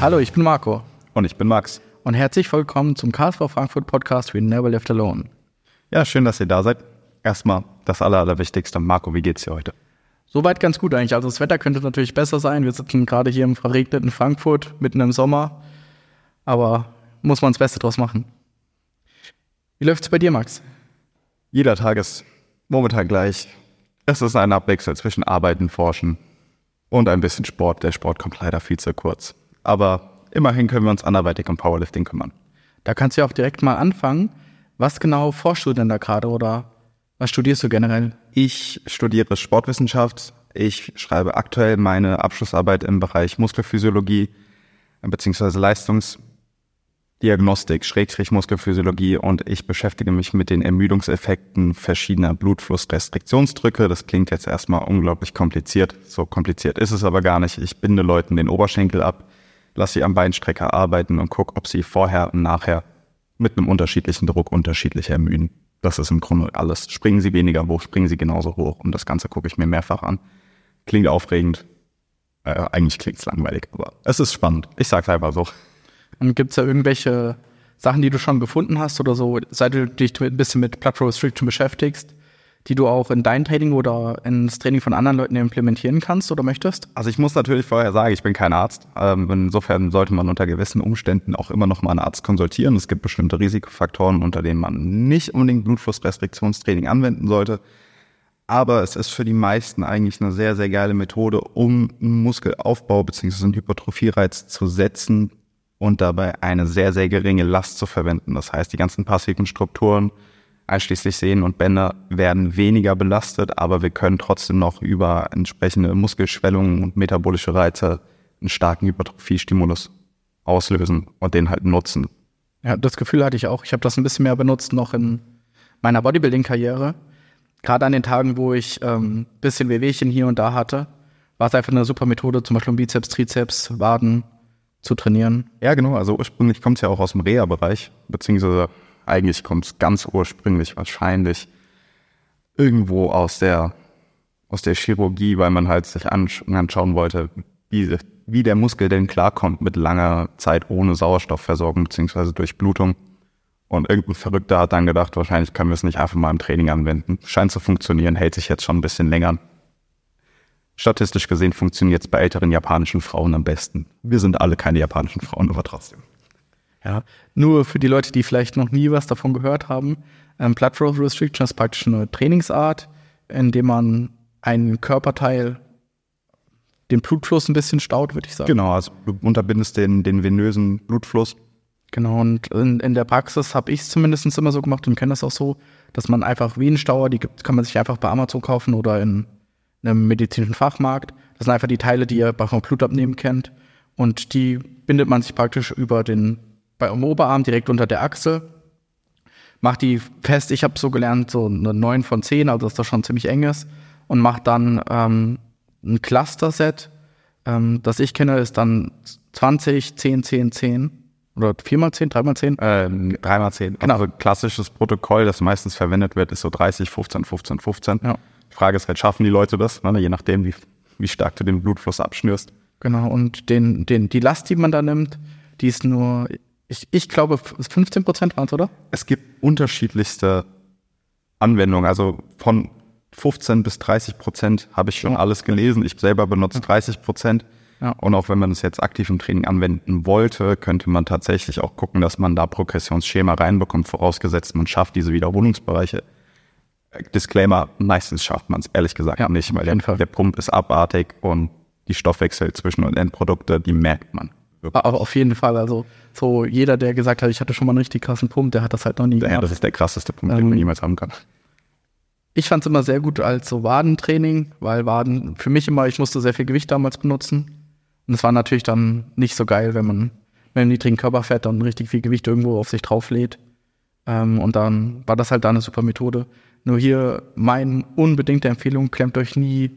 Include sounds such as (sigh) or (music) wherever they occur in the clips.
Hallo, ich bin Marco Und ich bin Max. und herzlich willkommen zum KSV Frankfurt Podcast We Never Left Alone. Ja, schön, dass ihr da seid. Erstmal das Aller, Allerwichtigste. Marco, wie geht's dir heute? Soweit ganz gut eigentlich. Also das Wetter könnte natürlich besser sein. Wir sitzen gerade hier im verregneten Frankfurt, mitten im Sommer. Aber muss man das Beste draus machen. Wie läuft's bei dir, Max? Jeder Tag ist momentan gleich. Es ist ein Abwechsel zwischen Arbeiten, Forschen und ein bisschen Sport. Der Sport kommt leider viel zu kurz. Aber immerhin können wir uns anderweitig um Powerlifting kümmern. Da kannst du ja auch direkt mal anfangen. Was genau forschst du denn da gerade oder was studierst du generell? Ich studiere Sportwissenschaft. Ich schreibe aktuell meine Abschlussarbeit im Bereich Muskelphysiologie bzw. Leistungsdiagnostik, Schrägstrich Muskelphysiologie und ich beschäftige mich mit den Ermüdungseffekten verschiedener Blutflussrestriktionsdrücke. Das klingt jetzt erstmal unglaublich kompliziert. So kompliziert ist es aber gar nicht. Ich binde Leuten den Oberschenkel ab, lasse sie am Beinstrecker arbeiten und gucke, ob sie vorher und nachher mit einem unterschiedlichen Druck unterschiedlich ermüden. Das ist im Grunde alles. Springen sie weniger hoch, springen sie genauso hoch. Und das Ganze gucke ich mir mehrfach an. Klingt aufregend. Äh, eigentlich klingt es langweilig, aber es ist spannend. Ich sag's einfach so. Und gibt's da irgendwelche Sachen, die du schon gefunden hast oder so, seit du dich ein bisschen mit Plateau Restriction beschäftigst, die du auch in dein Training oder ins Training von anderen Leuten implementieren kannst oder möchtest? Also ich muss natürlich vorher sagen, ich bin kein Arzt. Ähm, insofern sollte man unter gewissen Umständen auch immer noch mal einen Arzt konsultieren. Es gibt bestimmte Risikofaktoren, unter denen man nicht unbedingt Blutflussrestriktionstraining anwenden sollte. Aber es ist für die meisten eigentlich eine sehr, sehr geile Methode, um einen Muskelaufbau bzw. einen Hypertrophiereiz zu setzen und dabei eine sehr, sehr geringe Last zu verwenden. Das heißt, die ganzen passiven Strukturen, einschließlich Sehnen und Bänder, werden weniger belastet, aber wir können trotzdem noch über entsprechende Muskelschwellungen und metabolische Reize einen starken Hypertrophiestimulus auslösen und den halt nutzen. Ja, das Gefühl hatte ich auch. Ich habe das ein bisschen mehr benutzt noch in meiner Bodybuilding-Karriere. Gerade an den Tagen, wo ich ähm, bisschen Wehwehchen hier und da hatte, war es einfach eine super Methode, zum Beispiel um Bizeps, Trizeps, Waden zu trainieren. Ja, genau. Also ursprünglich kommt es ja auch aus dem Reha-Bereich, beziehungsweise eigentlich kommt es ganz ursprünglich wahrscheinlich irgendwo aus der, aus der Chirurgie, weil man halt sich ansch anschauen wollte, wie, wie der Muskel denn klarkommt mit langer Zeit ohne Sauerstoffversorgung beziehungsweise Durchblutung. Und irgendein Verrückter hat dann gedacht, wahrscheinlich können wir es nicht einfach mal im Training anwenden. Scheint zu funktionieren, hält sich jetzt schon ein bisschen länger. Statistisch gesehen funktioniert es bei älteren japanischen Frauen am besten. Wir sind alle keine japanischen Frauen, aber trotzdem. Ja, nur für die Leute, die vielleicht noch nie was davon gehört haben, ähm, Blood Restriction ist praktisch eine Trainingsart, in dem man einen Körperteil den Blutfluss ein bisschen staut, würde ich sagen. Genau, also du unterbindest den, den venösen Blutfluss. Genau, und in, in der Praxis habe ich es zumindest immer so gemacht und kenne das auch so, dass man einfach Venenstauer, die gibt, kann man sich einfach bei Amazon kaufen oder in einem medizinischen Fachmarkt. Das sind einfach die Teile, die ihr beim Blutabnehmen kennt. Und die bindet man sich praktisch über den, beim Oberarm direkt unter der Achsel. Macht die fest, ich habe so gelernt, so eine 9 von 10, also dass das schon ziemlich eng ist. Und macht dann ähm, ein Cluster-Set. Ähm, das ich kenne, ist dann 20, 10, 10, 10. Oder 4x10, 3x10? Ähm, 3x10. Genau. Also klassisches Protokoll, das meistens verwendet wird, ist so 30, 15, 15, 15. Ja. Die Frage ist halt, schaffen die Leute das? Ne? Je nachdem, wie, wie stark du den Blutfluss abschnürst. Genau, und den, den, die Last, die man da nimmt, die ist nur, ich, ich glaube, 15 Prozent waren es, oder? Es gibt unterschiedlichste Anwendungen. Also von 15 bis 30 Prozent habe ich schon Ja. alles gelesen. Ich selber benutze 30 Prozent. Ja. Und auch wenn man es jetzt aktiv im Training anwenden wollte, könnte man tatsächlich auch gucken, dass man da Progressionsschema reinbekommt, vorausgesetzt man schafft diese Wiederholungsbereiche. Äh, Disclaimer, meistens schafft man es ehrlich gesagt Ja, nicht, weil der, der Pump ist abartig und die Stoffwechsel zwischen und Endprodukte, die merkt man. Aber auf jeden Fall, also so jeder, der gesagt hat, ich hatte schon mal einen richtig krassen Pump, der hat das halt noch nie Ja, gemacht. das ist der krasseste Punkt, den Ähm, man jemals haben kann. Ich fand es immer sehr gut als so Wadentraining, weil Waden für mich immer, ich musste sehr viel Gewicht damals benutzen. Und es war natürlich dann nicht so geil, wenn man mit einem niedrigen Körperfett dann richtig viel Gewicht irgendwo auf sich drauflädt. Ähm, und dann war das halt da eine super Methode. Nur hier meine unbedingte Empfehlung, klemmt euch nie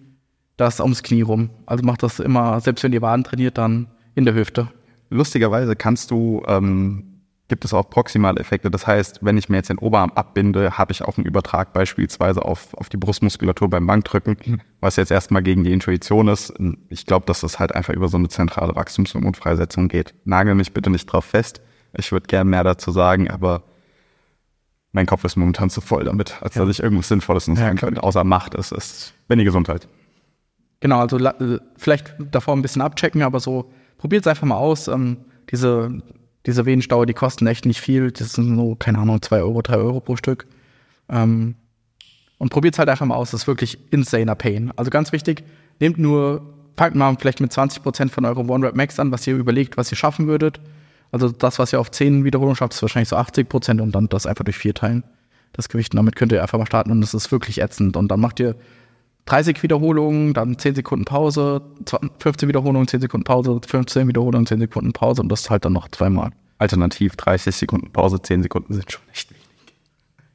das ums Knie rum. Also macht das immer, selbst wenn ihr Waden trainiert, dann in der Hüfte. Lustigerweise kannst du ähm, gibt es auch proximale Effekte. Das heißt, wenn ich mir jetzt den Oberarm abbinde, habe ich auch einen Übertrag beispielsweise auf, auf die Brustmuskulatur beim Bankdrücken, was jetzt erstmal gegen die Intuition ist. Ich glaube, dass das halt einfach über so eine zentrale Wachstumshormonfreisetzung geht. Nagel mich bitte nicht drauf fest. Ich würde gerne mehr dazu sagen, aber mein Kopf ist momentan zu voll damit, als ja. dass ich irgendwas Sinnvolles noch sagen ja, könnte, außer Macht. Es ist, wenn die Gesundheit. Genau, also äh, vielleicht davor ein bisschen abchecken, aber so probiert es einfach mal aus. Ähm, diese diese Venenstauer, die kosten echt nicht viel. Das sind so, keine Ahnung, zwei Euro, drei Euro pro Stück. Ähm, und probiert es halt einfach mal aus. Das ist wirklich insaner Pain. Also ganz wichtig, nehmt nur, fangt mal vielleicht mit 20% von eurem One-Rep Max an, was ihr überlegt, was ihr schaffen würdet. Also das, was ihr auf 10 Wiederholungen schafft, ist wahrscheinlich so 80% und dann das einfach durch vier teilen. Das Gewicht. Und damit könnt ihr einfach mal starten und das ist wirklich ätzend. Und dann macht ihr 30 Wiederholungen, dann 10 Sekunden Pause, 15 Wiederholungen, 10 Sekunden Pause, 15 Wiederholungen, 10 Sekunden Pause und das halt dann noch zweimal. Alternativ 30 Sekunden Pause, 10 Sekunden sind schon echt wenig.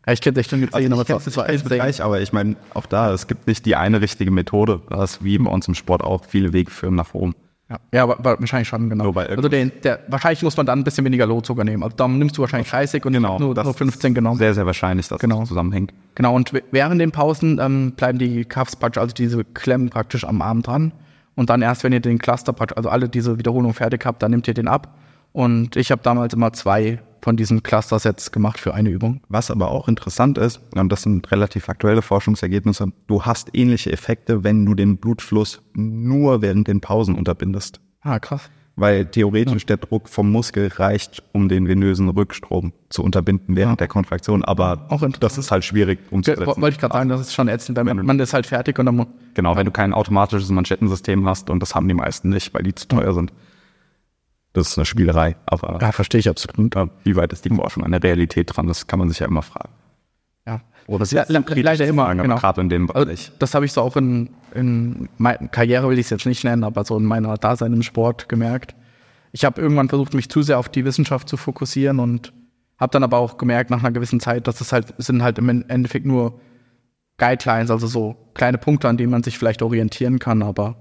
Ja, ich kenne echt schon gesehen, also aber das war echt gleich, aber ich meine, auch da, es gibt nicht die eine richtige Methode. Das ist wie bei uns im Sport auch viele Wege führen nach oben. Ja, ja wahrscheinlich schon, genau. Also der, der, wahrscheinlich muss man dann ein bisschen weniger Lot nehmen. Also dann nimmst du wahrscheinlich 30 und genau, nur, nur 15 genommen. Sehr, sehr wahrscheinlich, dass genau. das zusammenhängt. Genau, und während den Pausen ähm, bleiben die Cuffs praktisch, also diese Klemmen praktisch am Arm dran. Und dann erst, wenn ihr den Cluster praktisch, also alle diese Wiederholungen fertig habt, dann nehmt ihr den ab. Und ich habe damals immer zwei von diesen Cluster-Sets gemacht für eine Übung. Was aber auch interessant ist, und das sind relativ aktuelle Forschungsergebnisse, du hast ähnliche Effekte, wenn du den Blutfluss nur während den Pausen unterbindest. Ah, krass. Weil theoretisch ja. der Druck vom Muskel reicht, um den venösen Rückstrom zu unterbinden während ja. der Kontraktion. Aber auch das ist halt schwierig umzusetzen. Wollte ich gerade sagen, das ist schon ätzend, weil man ist halt fertig und dann Genau, wenn du kein automatisches Manschettensystem hast und das haben die meisten nicht, weil die zu teuer sind. Das ist eine Spielerei, aber. Ja, verstehe ich absolut. Wie weit ist die Forschung an der Realität dran? Das kann man sich ja immer fragen. Ja. Oder das ist ja, leider immer, genau. gerade in dem Bereich. Also, das habe ich so auch in, in meiner Karriere, will ich es jetzt nicht nennen, aber so in meiner Dasein im Sport gemerkt. Ich habe irgendwann versucht, mich zu sehr auf die Wissenschaft zu fokussieren und habe dann aber auch gemerkt nach einer gewissen Zeit, dass es halt sind halt im Endeffekt nur Guidelines, also so kleine Punkte, an denen man sich vielleicht orientieren kann, aber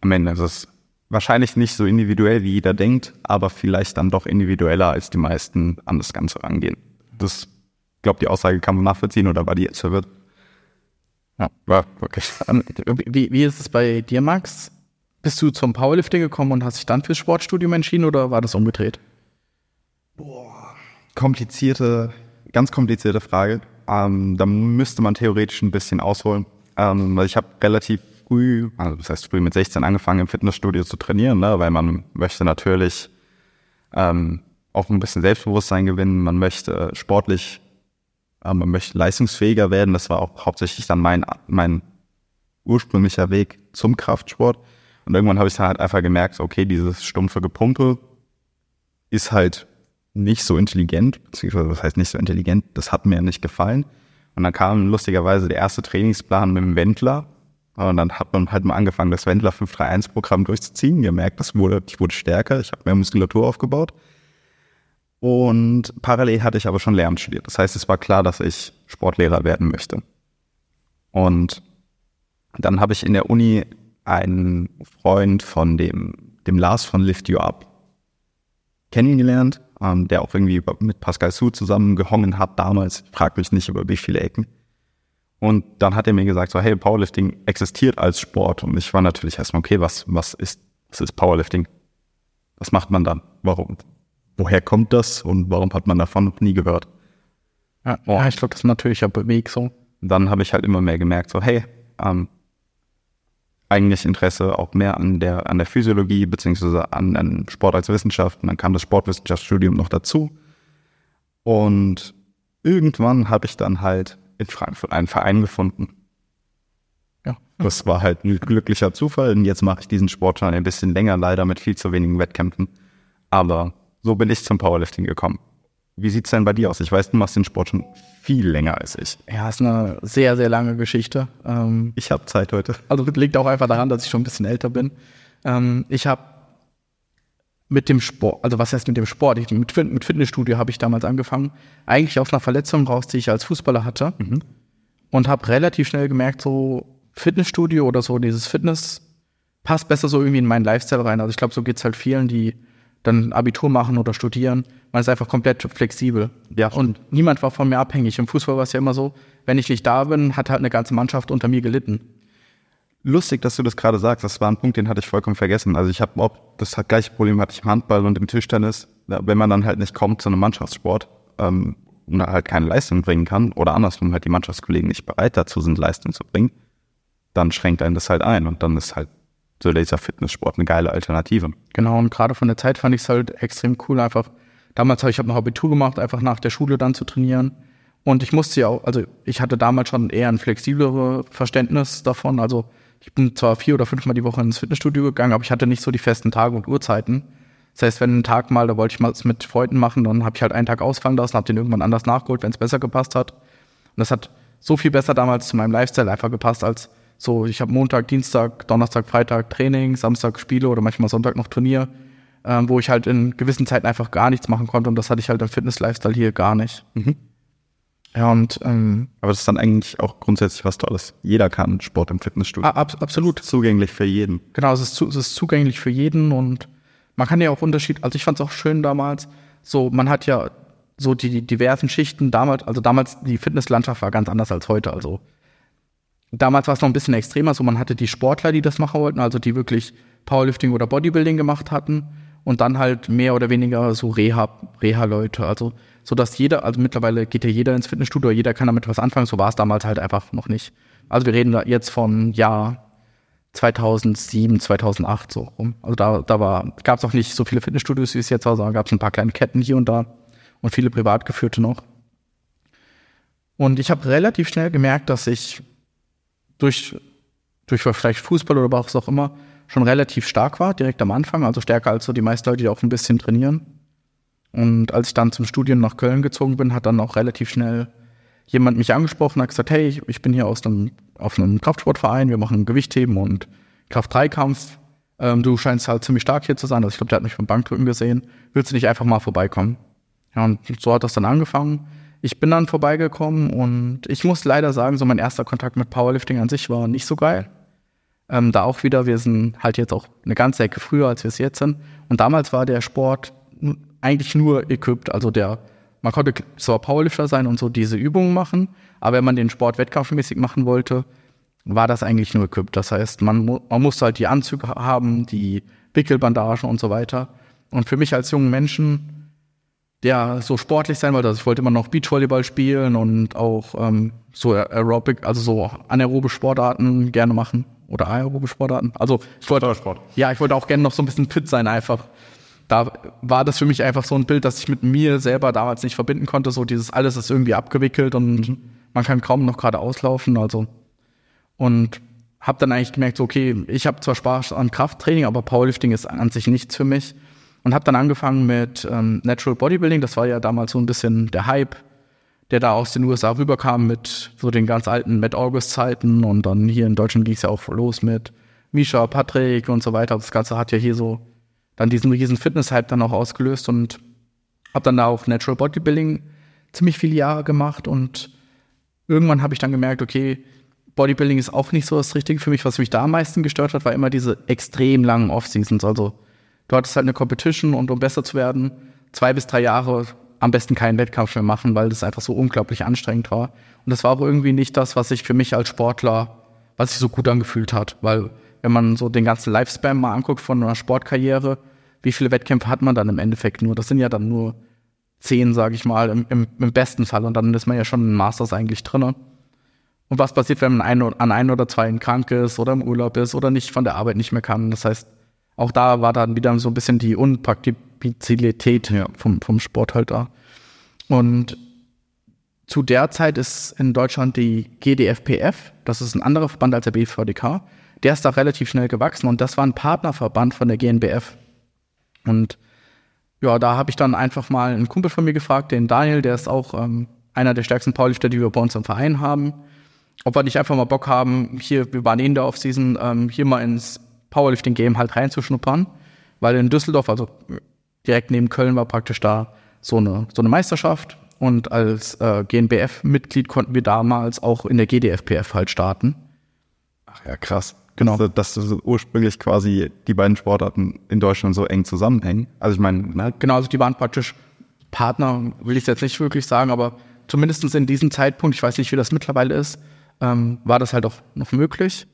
am Ende ist es wahrscheinlich nicht so individuell, wie jeder denkt, aber vielleicht dann doch individueller, als die meisten an das Ganze rangehen. Das, glaube die Aussage kann man nachvollziehen oder war die jetzt verwirrt? Ja, war wirklich. (laughs) Ähm, wie, wie ist es bei dir, Max? Bist du zum Powerlifting gekommen und hast dich dann fürs Sportstudium entschieden oder war das umgedreht? Boah, komplizierte, ganz komplizierte Frage. Ähm, da müsste man theoretisch ein bisschen ausholen. Ähm, weil ich habe relativ früh, also das heißt früh mit 16 angefangen im Fitnessstudio zu trainieren, ne, weil man möchte natürlich ähm, auch ein bisschen Selbstbewusstsein gewinnen, man möchte sportlich, äh, man möchte leistungsfähiger werden. Das war auch hauptsächlich dann mein, mein ursprünglicher Weg zum Kraftsport. Und irgendwann habe ich dann halt einfach gemerkt, okay, dieses stumpfe Gepumpe ist halt nicht so intelligent, beziehungsweise das heißt nicht so intelligent, das hat mir nicht gefallen. Und dann kam lustigerweise der erste Trainingsplan mit dem Wendler, und dann hat man halt mal angefangen, das Wendler 531-Programm durchzuziehen. Gemerkt, das wurde, ich wurde stärker, ich habe mehr Muskulatur aufgebaut. Und parallel hatte ich aber schon Lehramt studiert. Das heißt, es war klar, dass ich Sportlehrer werden möchte. Und dann habe ich in der Uni einen Freund von dem, dem Lars von Lift You Up kennengelernt, ähm, der auch irgendwie mit Pascal Su zusammen gehongen hat damals. Ich frage mich nicht über wie viele Ecken. Und dann hat er mir gesagt, so, hey, Powerlifting existiert als Sport. Und ich war natürlich erstmal, okay, was, was ist, was ist Powerlifting? Was macht man dann? Warum? Woher kommt das? Und warum hat man davon noch nie gehört? Ja, oh. ja ich glaube, das ist natürlich ein Weg so. Dann habe ich halt immer mehr gemerkt, so, hey, ähm, eigentlich Interesse auch mehr an der, an der Physiologie beziehungsweise an, an Sport als Wissenschaft. Und dann kam das Sportwissenschaftsstudium noch dazu. Und irgendwann habe ich dann halt in Frankfurt einen Verein gefunden. Ja. Das war halt ein glücklicher Zufall. Und jetzt mache ich diesen Sport schon ein bisschen länger, leider mit viel zu wenigen Wettkämpfen. Aber so bin ich zum Powerlifting gekommen. Wie sieht's denn bei dir aus? Ich weiß, du machst den Sport schon viel länger als ich. Ja, ist eine sehr, sehr lange Geschichte. Ähm, ich habe Zeit heute. Also liegt auch einfach daran, dass ich schon ein bisschen älter bin. Ähm, ich habe mit dem Sport, also was heißt mit dem Sport? Ich, mit, mit Fitnessstudio habe ich damals angefangen. Eigentlich aus einer Verletzung raus, die ich als Fußballer hatte. Mhm. Und habe relativ schnell gemerkt, so Fitnessstudio oder so dieses Fitness passt besser so irgendwie in meinen Lifestyle rein. Also ich glaube, so geht's halt vielen, die dann Abitur machen oder studieren. Man ist einfach komplett flexibel. Ja, Und niemand war von mir abhängig. Im Fußball war es ja immer so, wenn ich nicht da bin, hat halt eine ganze Mannschaft unter mir gelitten. Lustig, dass du das gerade sagst. Das war ein Punkt, den hatte ich vollkommen vergessen. Also ich habe auch das gleiche Problem hatte ich im Handball und im Tischtennis. Wenn man dann halt nicht kommt zu einem Mannschaftssport ähm, und halt keine Leistung bringen kann oder andersrum halt die Mannschaftskollegen nicht bereit dazu sind, Leistung zu bringen, dann schränkt einen das halt ein und dann ist halt so dieser Fitnesssport eine geile Alternative. Genau, und gerade von der Zeit fand ich es halt extrem cool, einfach. Damals habe ich hab noch Abitur gemacht, einfach nach der Schule dann zu trainieren. Und ich musste ja auch, also ich hatte damals schon eher ein flexibleres Verständnis davon. Also ich bin zwar vier oder fünfmal die Woche ins Fitnessstudio gegangen, aber ich hatte nicht so die festen Tage und Uhrzeiten. Das heißt, wenn ein Tag mal, da wollte ich mal was mit Freunden machen, dann habe ich halt einen Tag ausfallen lassen, habe den irgendwann anders nachgeholt, wenn es besser gepasst hat. Und das hat so viel besser damals zu meinem Lifestyle einfach gepasst, als so, ich habe Montag, Dienstag, Donnerstag, Freitag Training, Samstag Spiele oder manchmal Sonntag noch Turnier, ähm, wo ich halt in gewissen Zeiten einfach gar nichts machen konnte und das hatte ich halt im Fitness-Lifestyle hier gar nicht. Ja, und ähm, Aber das ist dann eigentlich auch grundsätzlich was Tolles. Jeder kann Sport im Fitnessstudio. a- ab, absolut. Zugänglich für jeden. Genau, es ist, zu, es ist zugänglich für jeden und man kann ja auch Unterschied, also ich fand es auch schön damals, so man hat ja so die, die diversen Schichten damals, also damals die Fitnesslandschaft war ganz anders als heute, also damals war es noch ein bisschen extremer, so man hatte die Sportler, die das machen wollten, also die wirklich Powerlifting oder Bodybuilding gemacht hatten und dann halt mehr oder weniger so Reha, Reha-Leute, also so dass jeder, also mittlerweile geht ja jeder ins Fitnessstudio, jeder kann damit was anfangen, so war es damals halt einfach noch nicht. Also wir reden da jetzt von Jahr 2007, 2008 so rum. Also da, da war, gab es auch nicht so viele Fitnessstudios, wie es jetzt war, sondern gab es ein paar kleine Ketten hier und da und viele privat geführte noch. Und ich habe relativ schnell gemerkt, dass ich durch, durch vielleicht Fußball oder was auch immer schon relativ stark war, direkt am Anfang, also stärker als so die meisten Leute, die auch ein bisschen trainieren. Und als ich dann zum Studium nach Köln gezogen bin, hat dann auch relativ schnell jemand mich angesprochen, hat gesagt, hey, ich, bin hier aus einem, auf einem Kraftsportverein, wir machen Gewichtheben und Kraft-3-Kampf. Ähm, du scheinst halt ziemlich stark hier zu sein. Also ich glaube, der hat mich beim Bankdrücken gesehen. Willst du nicht einfach mal vorbeikommen? Ja, und so hat das dann angefangen. Ich bin dann vorbeigekommen und ich muss leider sagen, so mein erster Kontakt mit Powerlifting an sich war nicht so geil. Ähm, da auch wieder, wir sind halt jetzt auch eine ganze Ecke früher, als wir es jetzt sind. Und damals war der Sport eigentlich nur equipped. Also der, man konnte zwar Powerlifter sein und so diese Übungen machen, aber wenn man den Sport wettkampfmäßig machen wollte, war das eigentlich nur equipped. Das heißt, man, man musste halt die Anzüge haben, die Wickelbandagen und so weiter. Und für mich als jungen Menschen, der so sportlich sein wollte, also ich wollte immer noch Beachvolleyball spielen und auch ähm, so Aerobic, also so anaerobe Sportarten gerne machen oder aerobe Sportarten. Also ich wollte, Sport. ja, ich wollte auch gerne noch so ein bisschen fit sein einfach. Da war das für mich einfach so ein Bild, das ich mit mir selber damals nicht verbinden konnte. So dieses alles ist irgendwie abgewickelt und man kann kaum noch gerade auslaufen. Also und habe dann eigentlich gemerkt, so, okay, ich habe zwar Spaß an Krafttraining, aber Powerlifting ist an sich nichts für mich. Und habe dann angefangen mit ähm, Natural Bodybuilding. Das war ja damals so ein bisschen der Hype, der da aus den USA rüberkam mit so den ganz alten Matt August-Zeiten. Und dann hier in Deutschland ging es ja auch los mit Misha, Patrick und so weiter. Das Ganze hat ja hier so dann diesen riesen Fitness-Hype dann auch ausgelöst und habe dann da auch Natural Bodybuilding ziemlich viele Jahre gemacht und irgendwann habe ich dann gemerkt, okay, Bodybuilding ist auch nicht so das Richtige für mich. Was mich da am meisten gestört hat, war immer diese extrem langen Off-Seasons. Also du hattest halt eine Competition und um besser zu werden, zwei bis drei Jahre am besten keinen Wettkampf mehr machen, weil das einfach so unglaublich anstrengend war. Und das war auch irgendwie nicht das, was sich für mich als Sportler, was sich so gut angefühlt hat. Weil wenn man so den ganzen Lifespan mal anguckt von einer Sportkarriere, wie viele Wettkämpfe hat man dann im Endeffekt nur? Das sind ja dann nur zehn, sage ich mal, im, im, im besten Fall. Und dann ist man ja schon in Masters eigentlich drinne. Und was passiert, wenn man ein, an ein oder zwei krank ist oder im Urlaub ist oder nicht von der Arbeit nicht mehr kann? Das heißt, auch da war dann wieder so ein bisschen die Unpraktizität Ja. vom, vom Sport halt da. Und zu der Zeit ist in Deutschland die GDFPF, das ist ein anderer Verband als der BVDK, der ist da relativ schnell gewachsen und das war ein Partnerverband von der GNBF. Und ja, da habe ich dann einfach mal einen Kumpel von mir gefragt, den Daniel, der ist auch ähm, einer der stärksten Powerlifter, die wir bei uns im Verein haben, ob wir nicht einfach mal Bock haben, hier, wir waren in der Offseason, ähm, hier mal ins Powerlifting-Game halt reinzuschnuppern, weil in Düsseldorf, also direkt neben Köln war praktisch da so eine, so eine Meisterschaft und als äh, GNBF-Mitglied konnten wir damals auch in der GDFPF halt starten. Ach ja, krass. Genau. Dass, dass ursprünglich quasi die beiden Sportarten in Deutschland so eng zusammenhängen. Also ich meine, ne, Genau, also die waren praktisch Partner, will ich jetzt nicht wirklich sagen, aber zumindest in diesem Zeitpunkt, ich weiß nicht, wie das mittlerweile ist, ähm, war das halt auch noch möglich.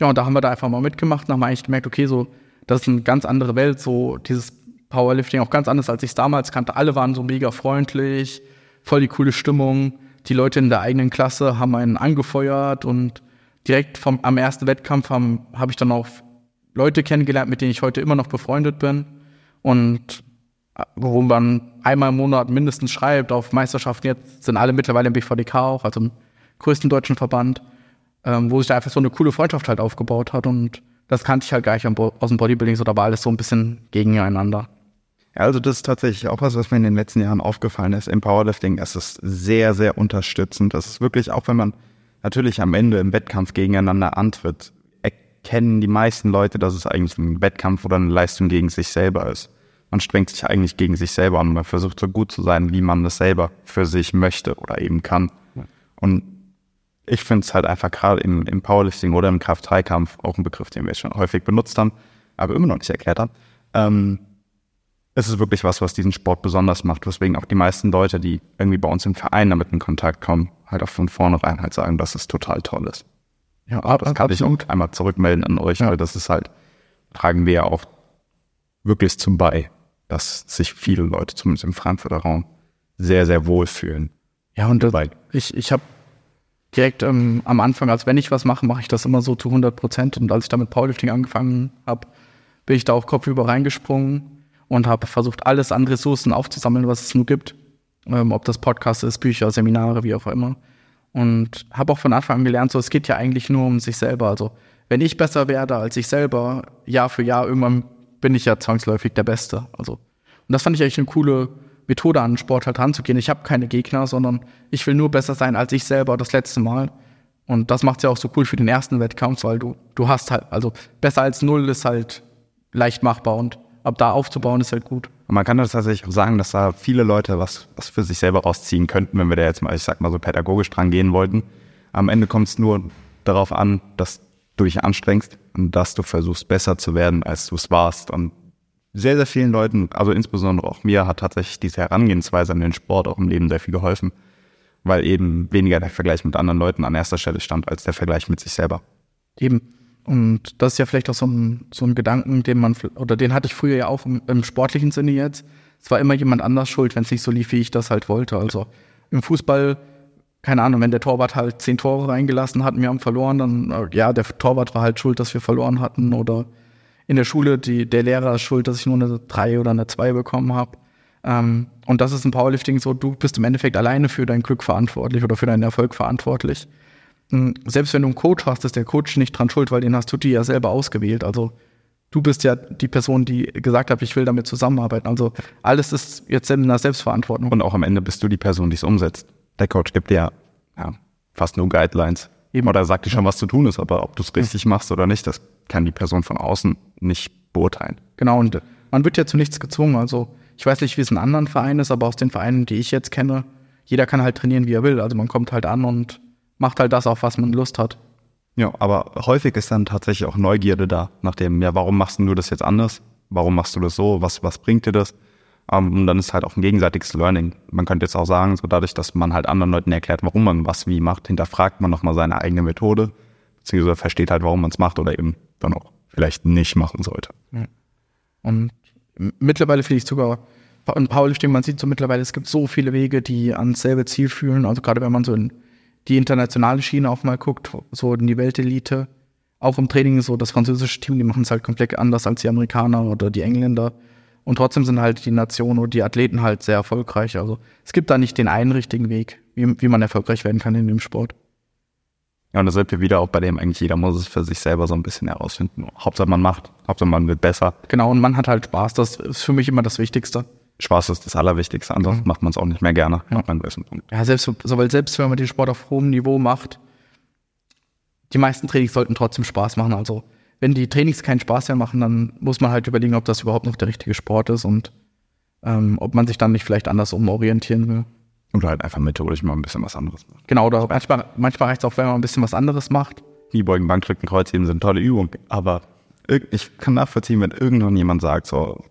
Ja, und da haben wir da einfach mal mitgemacht und haben eigentlich gemerkt, okay, so, das ist eine ganz andere Welt, so dieses Powerlifting auch ganz anders, als ich es damals kannte. Alle waren so mega freundlich, voll die coole Stimmung. Die Leute in der eigenen Klasse haben einen angefeuert und direkt vom, am ersten Wettkampf habe hab ich dann auch Leute kennengelernt, mit denen ich heute immer noch befreundet bin. Und äh, wo man einmal im Monat mindestens schreibt auf Meisterschaften. Jetzt sind alle mittlerweile im BVDK auch, also im größten deutschen Verband, ähm, wo sich da einfach so eine coole Freundschaft halt aufgebaut hat. Und das kannte ich halt gar nicht aus dem Bodybuilding, so da war alles so ein bisschen gegeneinander. Also das ist tatsächlich auch was, was mir in den letzten Jahren aufgefallen ist. Im Powerlifting es ist sehr, sehr unterstützend. Das ist wirklich, auch wenn man natürlich am Ende im Wettkampf gegeneinander antritt, erkennen die meisten Leute, dass es eigentlich ein Wettkampf oder eine Leistung gegen sich selber ist. Man strengt sich eigentlich gegen sich selber an. Man versucht so gut zu sein, wie man das selber für sich möchte oder eben kann. Und ich finde es halt einfach gerade im, im Powerlifting oder im Kraft-3-Kampf, auch ein Begriff, den wir schon häufig benutzt haben, aber immer noch nicht erklärt haben, ähm, es ist wirklich was, was diesen Sport besonders macht, weswegen auch die meisten Leute, die irgendwie bei uns im Verein damit in Kontakt kommen, halt auch von vornherein halt sagen, dass es total toll ist. Ja, aber das kann ich auch einmal zurückmelden an euch, ja. weil das ist halt, tragen wir ja auch wirklich zum bei, dass sich viele Leute, zumindest im Frankfurter Raum, sehr, sehr wohl fühlen. Ja, und das, ich, ich habe direkt ähm, am Anfang, als wenn ich was mache, mache ich das immer so zu 100 Prozent. Und als ich da mit Powerlifting angefangen habe, bin ich da auf Kopfüber reingesprungen und habe versucht, alles an Ressourcen aufzusammeln, was es nur gibt. Ähm, ob das Podcast ist, Bücher, Seminare, wie auch immer. Und habe auch von Anfang an gelernt, so es geht ja eigentlich nur um sich selber. Also wenn ich besser werde als ich selber, Jahr für Jahr, irgendwann bin ich ja zwangsläufig der Beste. Also und das fand ich eigentlich eine coole Methode an Sport halt ranzugehen. Ich habe keine Gegner, sondern ich will nur besser sein als ich selber das letzte Mal. Und das macht es ja auch so cool für den ersten Wettkampf, weil du du hast halt also besser als null ist halt leicht machbar und ab da aufzubauen, ist halt gut. Und man kann das tatsächlich auch sagen, dass da viele Leute was, was für sich selber rausziehen könnten, wenn wir da jetzt mal, ich sag mal so pädagogisch dran gehen wollten. Am Ende kommt es nur darauf an, dass du dich anstrengst und dass du versuchst, besser zu werden, als du es warst. Und sehr, sehr vielen Leuten, also insbesondere auch mir, hat tatsächlich diese Herangehensweise an den Sport auch im Leben sehr viel geholfen, weil eben weniger der Vergleich mit anderen Leuten an erster Stelle stand, als der Vergleich mit sich selber. Eben. Und das ist ja vielleicht auch so ein, so ein Gedanken, den man, oder den hatte ich früher ja auch im, im sportlichen Sinne jetzt. Es war immer jemand anders schuld, wenn es nicht so lief, wie ich das halt wollte. Also im Fußball, keine Ahnung, wenn der Torwart halt zehn Tore reingelassen hat, wir haben verloren, dann, ja, der Torwart war halt schuld, dass wir verloren hatten. Oder in der Schule, die, der Lehrer ist schuld, dass ich nur eine drei oder eine zwei bekommen habe. Ähm, und das ist im Powerlifting so, du bist im Endeffekt alleine für dein Glück verantwortlich oder für deinen Erfolg verantwortlich selbst wenn du einen Coach hast, ist der Coach nicht dran schuld, weil den hast du dir ja selber ausgewählt. Also du bist ja die Person, die gesagt hat, ich will damit zusammenarbeiten. Also alles ist jetzt in der Selbstverantwortung. Und auch am Ende bist du die Person, die es umsetzt. Der Coach gibt dir ja, fast nur Guidelines. Eben. Oder sagt dir schon, was zu tun ist, aber ob du es richtig machst oder nicht, das kann die Person von außen nicht beurteilen. Genau, und man wird ja zu nichts gezwungen. Also ich weiß nicht, wie es in anderen Vereinen ist, aber aus den Vereinen, die ich jetzt kenne, jeder kann halt trainieren, wie er will. Also man kommt halt an und macht halt das, auf was man Lust hat. Ja, aber häufig ist dann tatsächlich auch Neugierde da, nach dem, ja, warum machst du das jetzt anders? Warum machst du das so? Was, was bringt dir das? Um, ähm, und dann ist halt auch ein gegenseitiges Learning. Man könnte jetzt auch sagen, so dadurch, dass man halt anderen Leuten erklärt, warum man was wie macht, hinterfragt man nochmal seine eigene Methode, beziehungsweise versteht halt, warum man es macht oder eben dann auch vielleicht nicht machen sollte. Und mittlerweile finde ich sogar, in Powerlifting, man sieht so mittlerweile, es gibt so viele Wege, die ans selbe Ziel führen. Also gerade wenn man so in die internationale Schiene auch mal guckt, so in die Weltelite. Auch im Training so das französische Team, die machen es halt komplett anders als die Amerikaner oder die Engländer. Und trotzdem sind halt die Nationen oder die Athleten halt sehr erfolgreich. Also es gibt da nicht den einen richtigen Weg, wie, wie man erfolgreich werden kann in dem Sport. Ja, und da sind wir wieder auch bei dem, eigentlich jeder muss es für sich selber so ein bisschen herausfinden. Hauptsache man macht, Hauptsache man wird besser. Genau, und man hat halt Spaß. Das ist für mich immer das Wichtigste. Spaß ist das Allerwichtigste, ansonsten mhm. macht man es auch nicht mehr gerne ja. einem gewissen Punkt. Ja, selbst, so, weil selbst wenn man den Sport auf hohem Niveau macht, die meisten Trainings sollten trotzdem Spaß machen. Also wenn die Trainings keinen Spaß mehr machen, dann muss man halt überlegen, ob das überhaupt noch der richtige Sport ist und ähm, ob man sich dann nicht vielleicht anders umorientieren will. Oder halt einfach methodisch mal ein bisschen was anderes macht. Genau, oder manchmal, manchmal reicht es auch, wenn man ein bisschen was anderes macht. Kniebeugen, Bankdrücken, Kreuzheben sind tolle Übungen, aber ich kann nachvollziehen, wenn irgendwann jemand sagt so,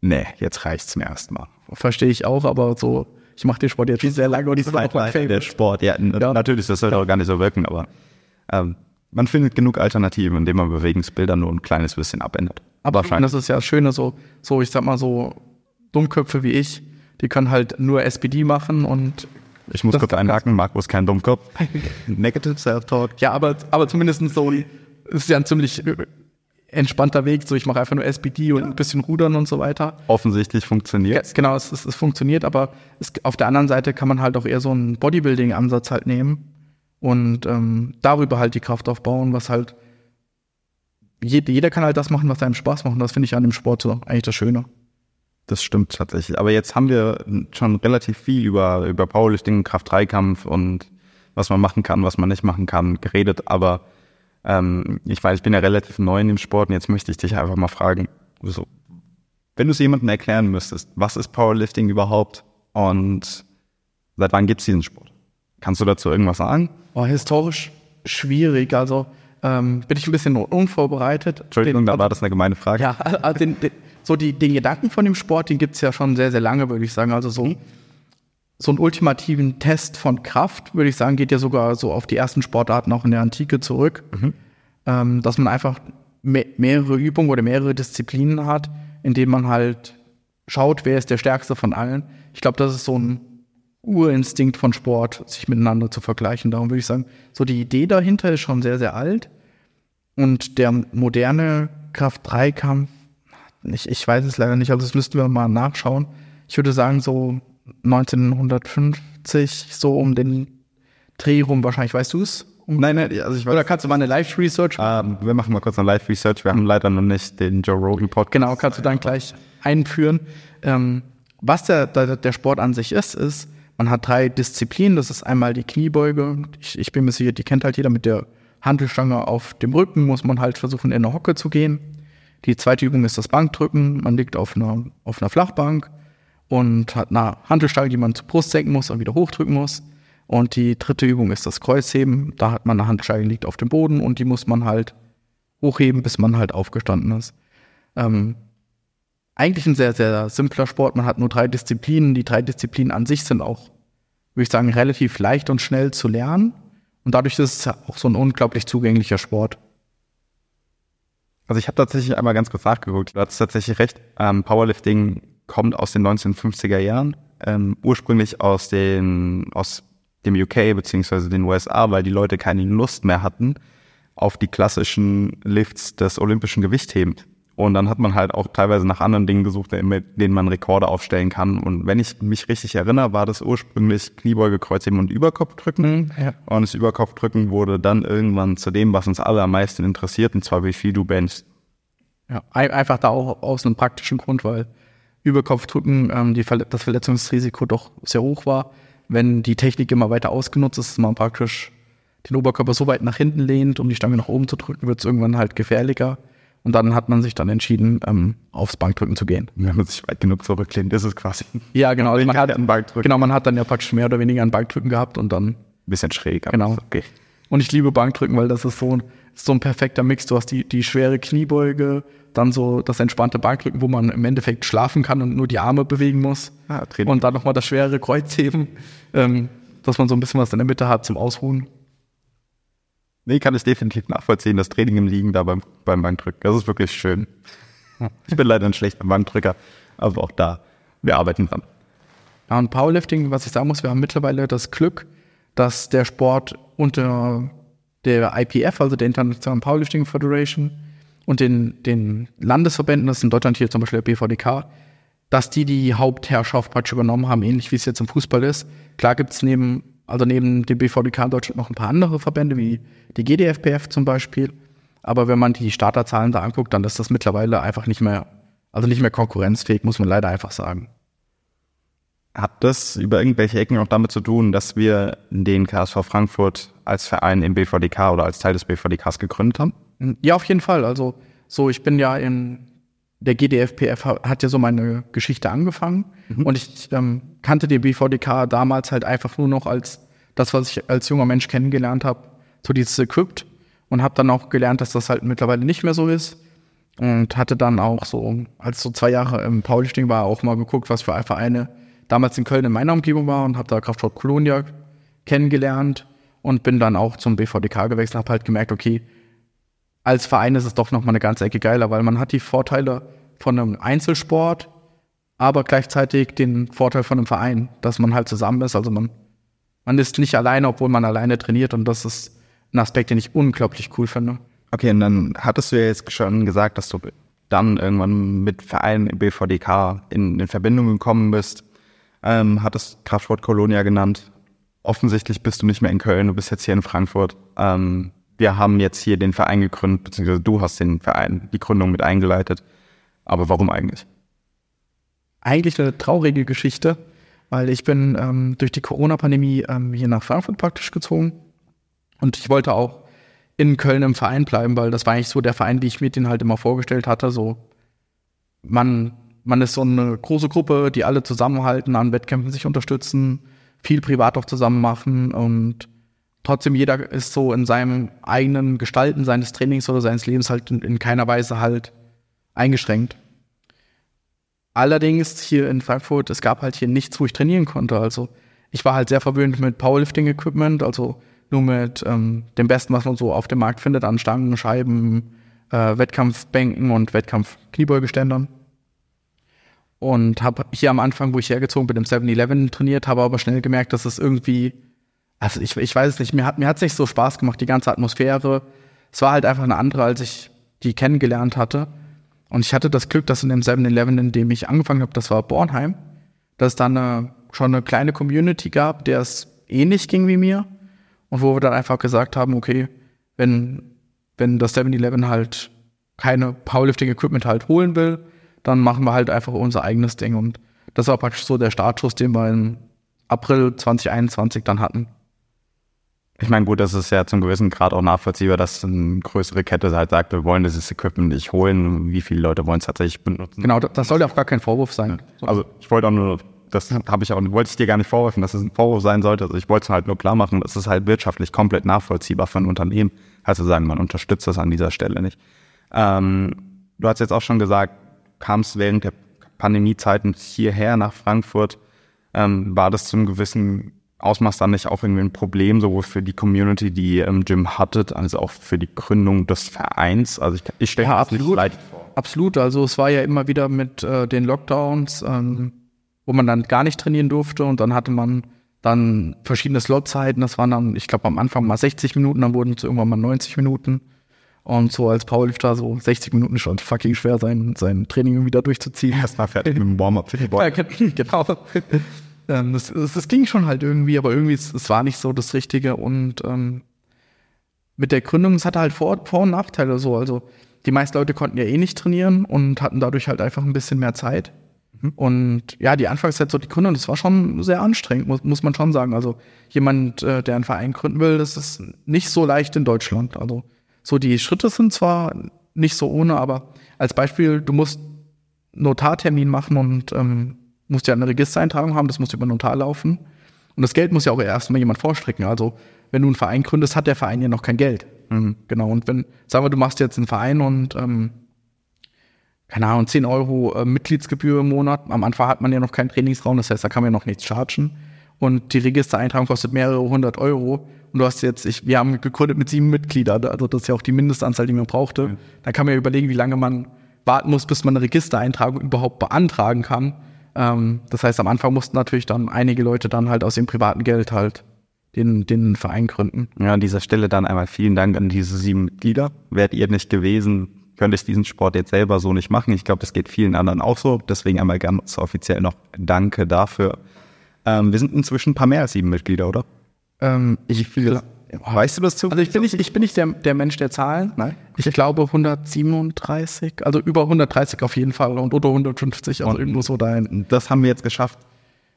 nee, jetzt reicht's mir erstmal. Verstehe ich auch, aber so, ich mache den Sport jetzt schon sehr lange und das ist auch mein Der Sport, ja, ja. natürlich, das soll auch gar nicht so wirken, aber ähm, man findet genug Alternativen, indem man Bewegungsbilder nur ein kleines bisschen abändert. Aber das ist ja das Schöne, so, so, ich sag mal so, Dummköpfe wie ich, die können halt nur SPD machen und ich muss kurz einhaken, Marco ist kein Dummkopf. (laughs) Negative Self-Talk. Ja, aber, aber zumindest so, ist ja ein ziemlich entspannter Weg. So, ich mache einfach nur SPD und ein bisschen Rudern und so weiter. Offensichtlich funktioniert. Ja, genau, es, es, es, funktioniert, aber es, auf der anderen Seite kann man halt auch eher so einen Bodybuilding-Ansatz halt nehmen und ähm, darüber halt die Kraft aufbauen, was halt jeder, jeder kann halt das machen, was einem Spaß macht. Und das finde ich an dem Sport so eigentlich das Schöne. Das stimmt tatsächlich. Aber jetzt haben wir schon relativ viel über, über Powerlifting, Kraft-3-Kampf und was man machen kann, was man nicht machen kann, geredet. Aber ähm, ich weiß, ich bin ja relativ neu in dem Sport und jetzt möchte ich dich einfach mal fragen, so, wenn du es jemandem erklären müsstest, was ist Powerlifting überhaupt und seit wann gibt es diesen Sport? Kannst du dazu irgendwas sagen? Oh, historisch schwierig. Also ähm, bin ich ein bisschen unvorbereitet. Entschuldigung, den, da war das eine gemeine Frage. Ja, also den, den, so die, den Gedanken von dem Sport, den gibt es ja schon sehr, sehr lange, würde ich sagen. Also so, so einen ultimativen Test von Kraft, würde ich sagen, geht ja sogar so auf die ersten Sportarten auch in der Antike zurück. Mhm. Ähm, dass man einfach me mehrere Übungen oder mehrere Disziplinen hat, in denen man halt schaut, wer ist der Stärkste von allen. Ich glaube, das ist so ein Urinstinkt von Sport, sich miteinander zu vergleichen. Darum würde ich sagen, so die Idee dahinter ist schon sehr, sehr alt. Und der moderne Kraft-3-Kampf ich, ich weiß es leider nicht, also das müssten wir mal nachschauen. Ich würde sagen, so 1950, so um den Dreh rum wahrscheinlich, weißt du es? Nein, nein, also ich weiß. Oder kannst du mal eine Live-Research machen? Uh, wir machen mal kurz eine Live-Research. Wir haben leider noch nicht den Joe Rogan Podcast. Genau, kannst du dann gleich einführen. Ähm, was der, der, der Sport an sich ist, ist, man hat drei Disziplinen. Das ist einmal die Kniebeuge. Ich, ich bin mir sicher, die kennt halt jeder mit der Handelstange auf dem Rücken, muss man halt versuchen, in eine Hocke zu gehen. Die zweite Übung ist das Bankdrücken. Man liegt auf einer, auf einer Flachbank und hat eine Handelstange, die man zur Brust senken muss und wieder hochdrücken muss. Und die dritte Übung ist das Kreuzheben. Da hat man eine Handelstange, die liegt auf dem Boden und die muss man halt hochheben, bis man halt aufgestanden ist. Ähm, eigentlich ein sehr, sehr simpler Sport. Man hat nur drei Disziplinen. Die drei Disziplinen an sich sind auch, würde ich sagen, relativ leicht und schnell zu lernen. Und dadurch ist es auch so ein unglaublich zugänglicher Sport. Also ich habe tatsächlich einmal ganz kurz nachgeguckt. Du hast tatsächlich recht. Ähm, Powerlifting kommt aus den 1950er Jahren, ähm, ursprünglich aus den aus dem UK beziehungsweise den USA, weil die Leute keine Lust mehr hatten auf die klassischen Lifts des olympischen Gewichthebens. Und dann hat man halt auch teilweise nach anderen Dingen gesucht, mit denen man Rekorde aufstellen kann. Und wenn ich mich richtig erinnere, war das ursprünglich Kniebeuge, Kreuzheben und Überkopfdrücken. Mhm, ja. Und das Überkopfdrücken wurde dann irgendwann zu dem, was uns alle am meisten interessiert, und zwar wie viel du benchst. Ja, einfach da auch aus einem praktischen Grund, weil Überkopfdrücken ähm, die das Verletzungsrisiko doch sehr hoch war. Wenn die Technik immer weiter ausgenutzt ist, man praktisch den Oberkörper so weit nach hinten lehnt, um die Stange nach oben zu drücken, wird es irgendwann halt gefährlicher. Und dann hat man sich dann entschieden, ähm, aufs Bankdrücken zu gehen. Wenn man sich weit genug zurücklehnt, ist es quasi. Ja, genau. (laughs) Also man hat, genau, man hat dann ja praktisch mehr oder weniger ein Bankdrücken gehabt und dann. Bisschen schräg. Genau. Okay. Und ich liebe Bankdrücken, weil das ist so ein, so ein perfekter Mix. Du hast die, die schwere Kniebeuge, dann so das entspannte Bankdrücken, wo man im Endeffekt schlafen kann und nur die Arme bewegen muss. Ah, und dann nochmal das schwere Kreuzheben, ähm, dass man so ein bisschen was in der Mitte hat zum Ausruhen. Nee, kann ich definitiv nachvollziehen, das Training im Liegen da beim, beim Bankdrücken. Das ist wirklich schön. Ich bin leider ein schlechter Bankdrücker, aber auch da, wir arbeiten dran. Ja, und Powerlifting, was ich sagen muss, wir haben mittlerweile das Glück, dass der Sport unter der IPF, also der Internationalen Powerlifting Federation, und den, den Landesverbänden, das ist in Deutschland hier zum Beispiel der BVDK, dass die die Hauptherrschaft praktisch übernommen haben, ähnlich wie es jetzt im Fußball ist. Klar gibt es neben also neben dem BVDK in Deutschland noch ein paar andere Verbände, wie die GDFPF zum Beispiel. Aber wenn man die Starterzahlen da anguckt, dann ist das mittlerweile einfach nicht mehr, also nicht mehr konkurrenzfähig, muss man leider einfach sagen. Hat das über irgendwelche Ecken auch damit zu tun, dass wir den KSV Frankfurt als Verein im BVDK oder als Teil des BVDKs gegründet haben? Ja, auf jeden Fall. Also so, ich bin ja in der GDFPF hat ja so meine Geschichte angefangen mhm. und ich ähm, kannte den BVDK damals halt einfach nur noch als das, was ich als junger Mensch kennengelernt habe, so dieses Equipped. und habe dann auch gelernt, dass das halt mittlerweile nicht mehr so ist. Und hatte dann auch so, als so zwei Jahre im Powerlifting war, auch mal geguckt, was für Vereine damals in Köln in meiner Umgebung war und habe da Kraftsport Kolonia kennengelernt und bin dann auch zum BVDK gewechselt, habe halt gemerkt, okay, als Verein ist es doch nochmal eine ganze Ecke geiler, weil man hat die Vorteile von einem Einzelsport, aber gleichzeitig den Vorteil von einem Verein, dass man halt zusammen ist. Also man, man ist nicht alleine, obwohl man alleine trainiert und das ist ein Aspekt, den ich unglaublich cool finde. Okay, und dann hattest du ja jetzt schon gesagt, dass du dann irgendwann mit Vereinen im BVDK in, in Verbindung gekommen bist. Ähm, hattest Kraftsport Kolonia genannt. Offensichtlich bist du nicht mehr in Köln, du bist jetzt hier in Frankfurt. Ähm, wir haben jetzt hier den Verein gegründet, beziehungsweise du hast den Verein, die Gründung mit eingeleitet. Aber warum eigentlich? Eigentlich eine traurige Geschichte, weil ich bin ähm, durch die Corona-Pandemie ähm, hier nach Frankfurt praktisch gezogen und ich wollte auch in Köln im Verein bleiben, weil das war eigentlich so der Verein, wie ich mir den halt immer vorgestellt hatte. So, man, man ist so eine große Gruppe, die alle zusammenhalten, an Wettkämpfen sich unterstützen, viel privat auch zusammen machen und trotzdem jeder ist so in seinem eigenen Gestalten seines Trainings oder seines Lebens halt in, in keiner Weise halt eingeschränkt. Allerdings hier in Frankfurt, es gab halt hier nichts, wo ich trainieren konnte. Also ich war halt sehr verwöhnt mit Powerlifting-Equipment, also nur mit ähm, dem Besten, was man so auf dem Markt findet, an Stangen, Scheiben, äh, Wettkampfbänken und Wettkampf-Kniebeugeständern. Und habe hier am Anfang, wo ich hergezogen bin, im 7-Eleven trainiert, habe aber schnell gemerkt, dass es irgendwie, also ich, ich weiß es nicht, mir hat mir hat's nicht so Spaß gemacht, die ganze Atmosphäre. Es war halt einfach eine andere, als ich die kennengelernt hatte. Und ich hatte das Glück, dass in dem 7-Eleven, in dem ich angefangen habe, das war Bornheim, dass es dann eine, schon eine kleine Community gab, der es ähnlich ging wie mir. Und wo wir dann einfach gesagt haben, okay, wenn, wenn das 7-Eleven halt keine Powerlifting-Equipment halt holen will, dann machen wir halt einfach unser eigenes Ding. Und das war praktisch so der Startschuss, den wir im April 2021 dann hatten. Ich meine, gut, das ist ja zum gewissen Grad auch nachvollziehbar, dass eine größere Kette halt sagt, wir wollen dieses Equipment nicht holen. Wie viele Leute wollen es tatsächlich benutzen? Genau, das soll ja auch gar kein Vorwurf sein. Also ich wollte auch nur, das habe ich auch, wollte ich dir gar nicht vorwerfen, dass es ein Vorwurf sein sollte. Also ich wollte es halt nur klar machen, das ist halt wirtschaftlich komplett nachvollziehbar für ein Unternehmen. Also sagen, man unterstützt das an dieser Stelle nicht. Ähm, du hast jetzt auch schon gesagt, kamst während der Pandemiezeiten hierher nach Frankfurt. Ähm, war das zum gewissen Ausmaß dann nicht auch irgendwie ein Problem, sowohl für die Community, die ihr im Gym hattet, als auch für die Gründung des Vereins? Also ich, ich stelle ja, absolut, nicht vor. Absolut, also es war ja immer wieder mit äh, den Lockdowns, ähm, wo man dann gar nicht trainieren durfte und dann hatte man dann verschiedene Slotzeiten. Das waren dann, ich glaube, am Anfang mal 60 Minuten, dann wurden es irgendwann mal 90 Minuten. Und so als Powerlifter so 60 Minuten schon fucking schwer, sein, sein Training wieder durchzuziehen. Erstmal fertig mit dem Warm-up. Ja, (laughs) genau. Ähm, das, das, das, ging schon halt irgendwie, aber irgendwie, es, es war nicht so das Richtige. Und ähm, mit der Gründung, es hatte halt Vor-, Vor und Nachteile so. Also die meisten Leute konnten ja eh nicht trainieren und hatten dadurch halt einfach ein bisschen mehr Zeit. Mhm. Und ja, die Anfangszeit, so die Gründung, das war schon sehr anstrengend, muss, muss man schon sagen. Also jemand, äh, der einen Verein gründen will, das ist nicht so leicht in Deutschland. Also so die Schritte sind zwar nicht so ohne, aber als Beispiel, du musst Notartermin machen und ähm, musst ja eine Registereintragung haben, das muss über Notar laufen. Und das Geld muss ja auch erstmal jemand vorstrecken. Also, wenn du einen Verein gründest, hat der Verein ja noch kein Geld. Mhm. Genau. Und wenn, sagen wir, du machst jetzt einen Verein und, ähm, keine Ahnung, 10 Euro äh, Mitgliedsgebühr im Monat. Am Anfang hat man ja noch keinen Trainingsraum, das heißt, da kann man ja noch nichts chargen. Und die Registereintragung kostet mehrere hundert Euro. Und du hast jetzt, ich, wir haben gegründet mit sieben Mitgliedern, also das ist ja auch die Mindestanzahl, die man brauchte. Mhm. Da kann man ja überlegen, wie lange man warten muss, bis man eine Registereintragung überhaupt beantragen kann. Ähm, das heißt, am Anfang mussten natürlich dann einige Leute dann halt aus dem privaten Geld halt den, den Verein gründen. Ja, an dieser Stelle dann einmal vielen Dank an diese sieben Mitglieder. Wärt ihr nicht gewesen, könnte ich diesen Sport jetzt selber so nicht machen. Ich glaube, das geht vielen anderen auch so. Deswegen einmal ganz offiziell noch Danke dafür. Ähm, wir sind inzwischen ein paar mehr als sieben Mitglieder, oder? Ähm, ich, viel, Weißt du das zu? Also ich bin nicht, ich bin nicht der, der Mensch der Zahlen. Nein. Ich glaube 137, also über 130 auf jeden Fall und oder 150, also und irgendwo so dahin. Das haben wir jetzt geschafft.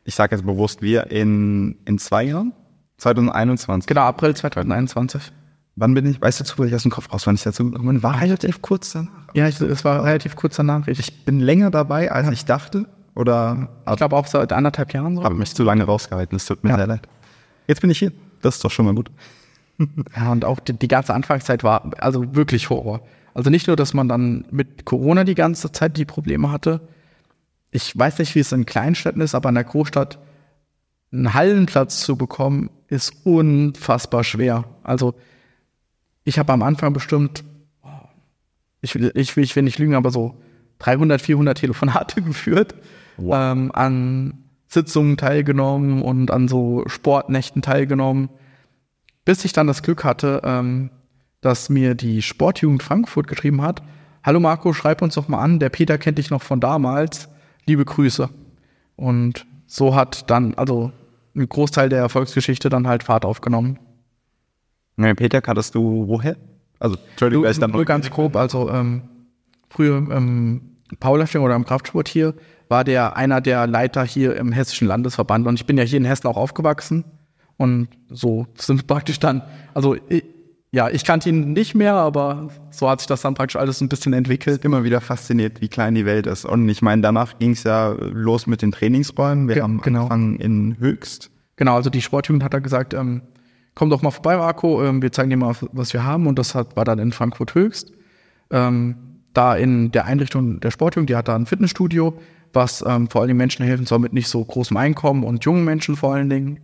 Ich sage jetzt bewusst wir in, in zwei Jahren? 2021. Genau, April 2021. Wann bin ich, weißt du zufällig aus dem Kopf raus, wann ich dazu gekommen bin? War relativ kurz danach. Ja, ich, es war relativ kurz danach. Ich, ich bin länger dabei, als ich dachte. Oder? Ich glaube auch seit anderthalb Jahren so. Habe mich zu lange rausgehalten, es tut mir ja. sehr leid. Jetzt bin ich hier. Das ist doch schon mal gut. (laughs) ja, und auch die, die ganze Anfangszeit war also wirklich Horror. Also nicht nur, dass man dann mit Corona die ganze Zeit die Probleme hatte. Ich weiß nicht, wie es in Kleinstädten ist, aber in der Großstadt einen Hallenplatz zu bekommen, ist unfassbar schwer. Also ich habe am Anfang bestimmt, ich will, ich, will, ich will nicht lügen, aber so 300, 400 Telefonate (laughs) geführt, wow. ähm, an Sitzungen teilgenommen und an so Sportnächten teilgenommen, bis ich dann das Glück hatte, ähm, dass mir die Sportjugend Frankfurt geschrieben hat, hallo Marco, schreib uns doch mal an, der Peter kennt dich noch von damals, liebe Grüße. Und so hat dann, also ein Großteil der Erfolgsgeschichte dann halt Fahrt aufgenommen. Ja, Peter, kanntest du woher? Also, Entschuldigung, ich dann nur ganz grob, also ähm, früher ähm, Powerlifting oder im Kraftsport hier war der einer der Leiter hier im Hessischen Landesverband und ich bin ja hier in Hessen auch aufgewachsen und so sind (laughs) praktisch dann, also ich, ja, ich kannte ihn nicht mehr, aber so hat sich das dann praktisch alles ein bisschen entwickelt. Immer wieder fasziniert, wie klein die Welt ist. Und ich meine, danach ging es ja los mit den Trainingsräumen. Wir ja, haben genau. angefangen in Höchst. Genau, also die Sportjugend hat da gesagt, ähm, komm doch mal vorbei, Marco, ähm, wir zeigen dir mal, was wir haben. Und das hat, war dann in Frankfurt Höchst. Ähm, da in der Einrichtung der Sportjugend, die hat da ein Fitnessstudio, was ähm, vor allen Dingen Menschen helfen soll mit nicht so großem Einkommen und jungen Menschen vor allen Dingen.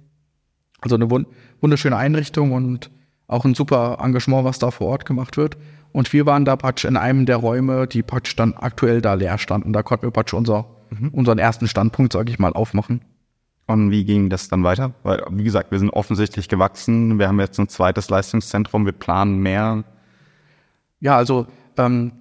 Also eine wund wunderschöne Einrichtung und auch ein super Engagement, was da vor Ort gemacht wird. Und wir waren da praktisch in einem der Räume, die praktisch dann aktuell da leer standen. Da konnten wir praktisch unser, mhm. unseren ersten Standpunkt, sage ich mal, aufmachen. Und wie ging das dann weiter? Weil, wie gesagt, wir sind offensichtlich gewachsen. Wir haben jetzt ein zweites Leistungszentrum. Wir planen mehr. Ja, also ähm,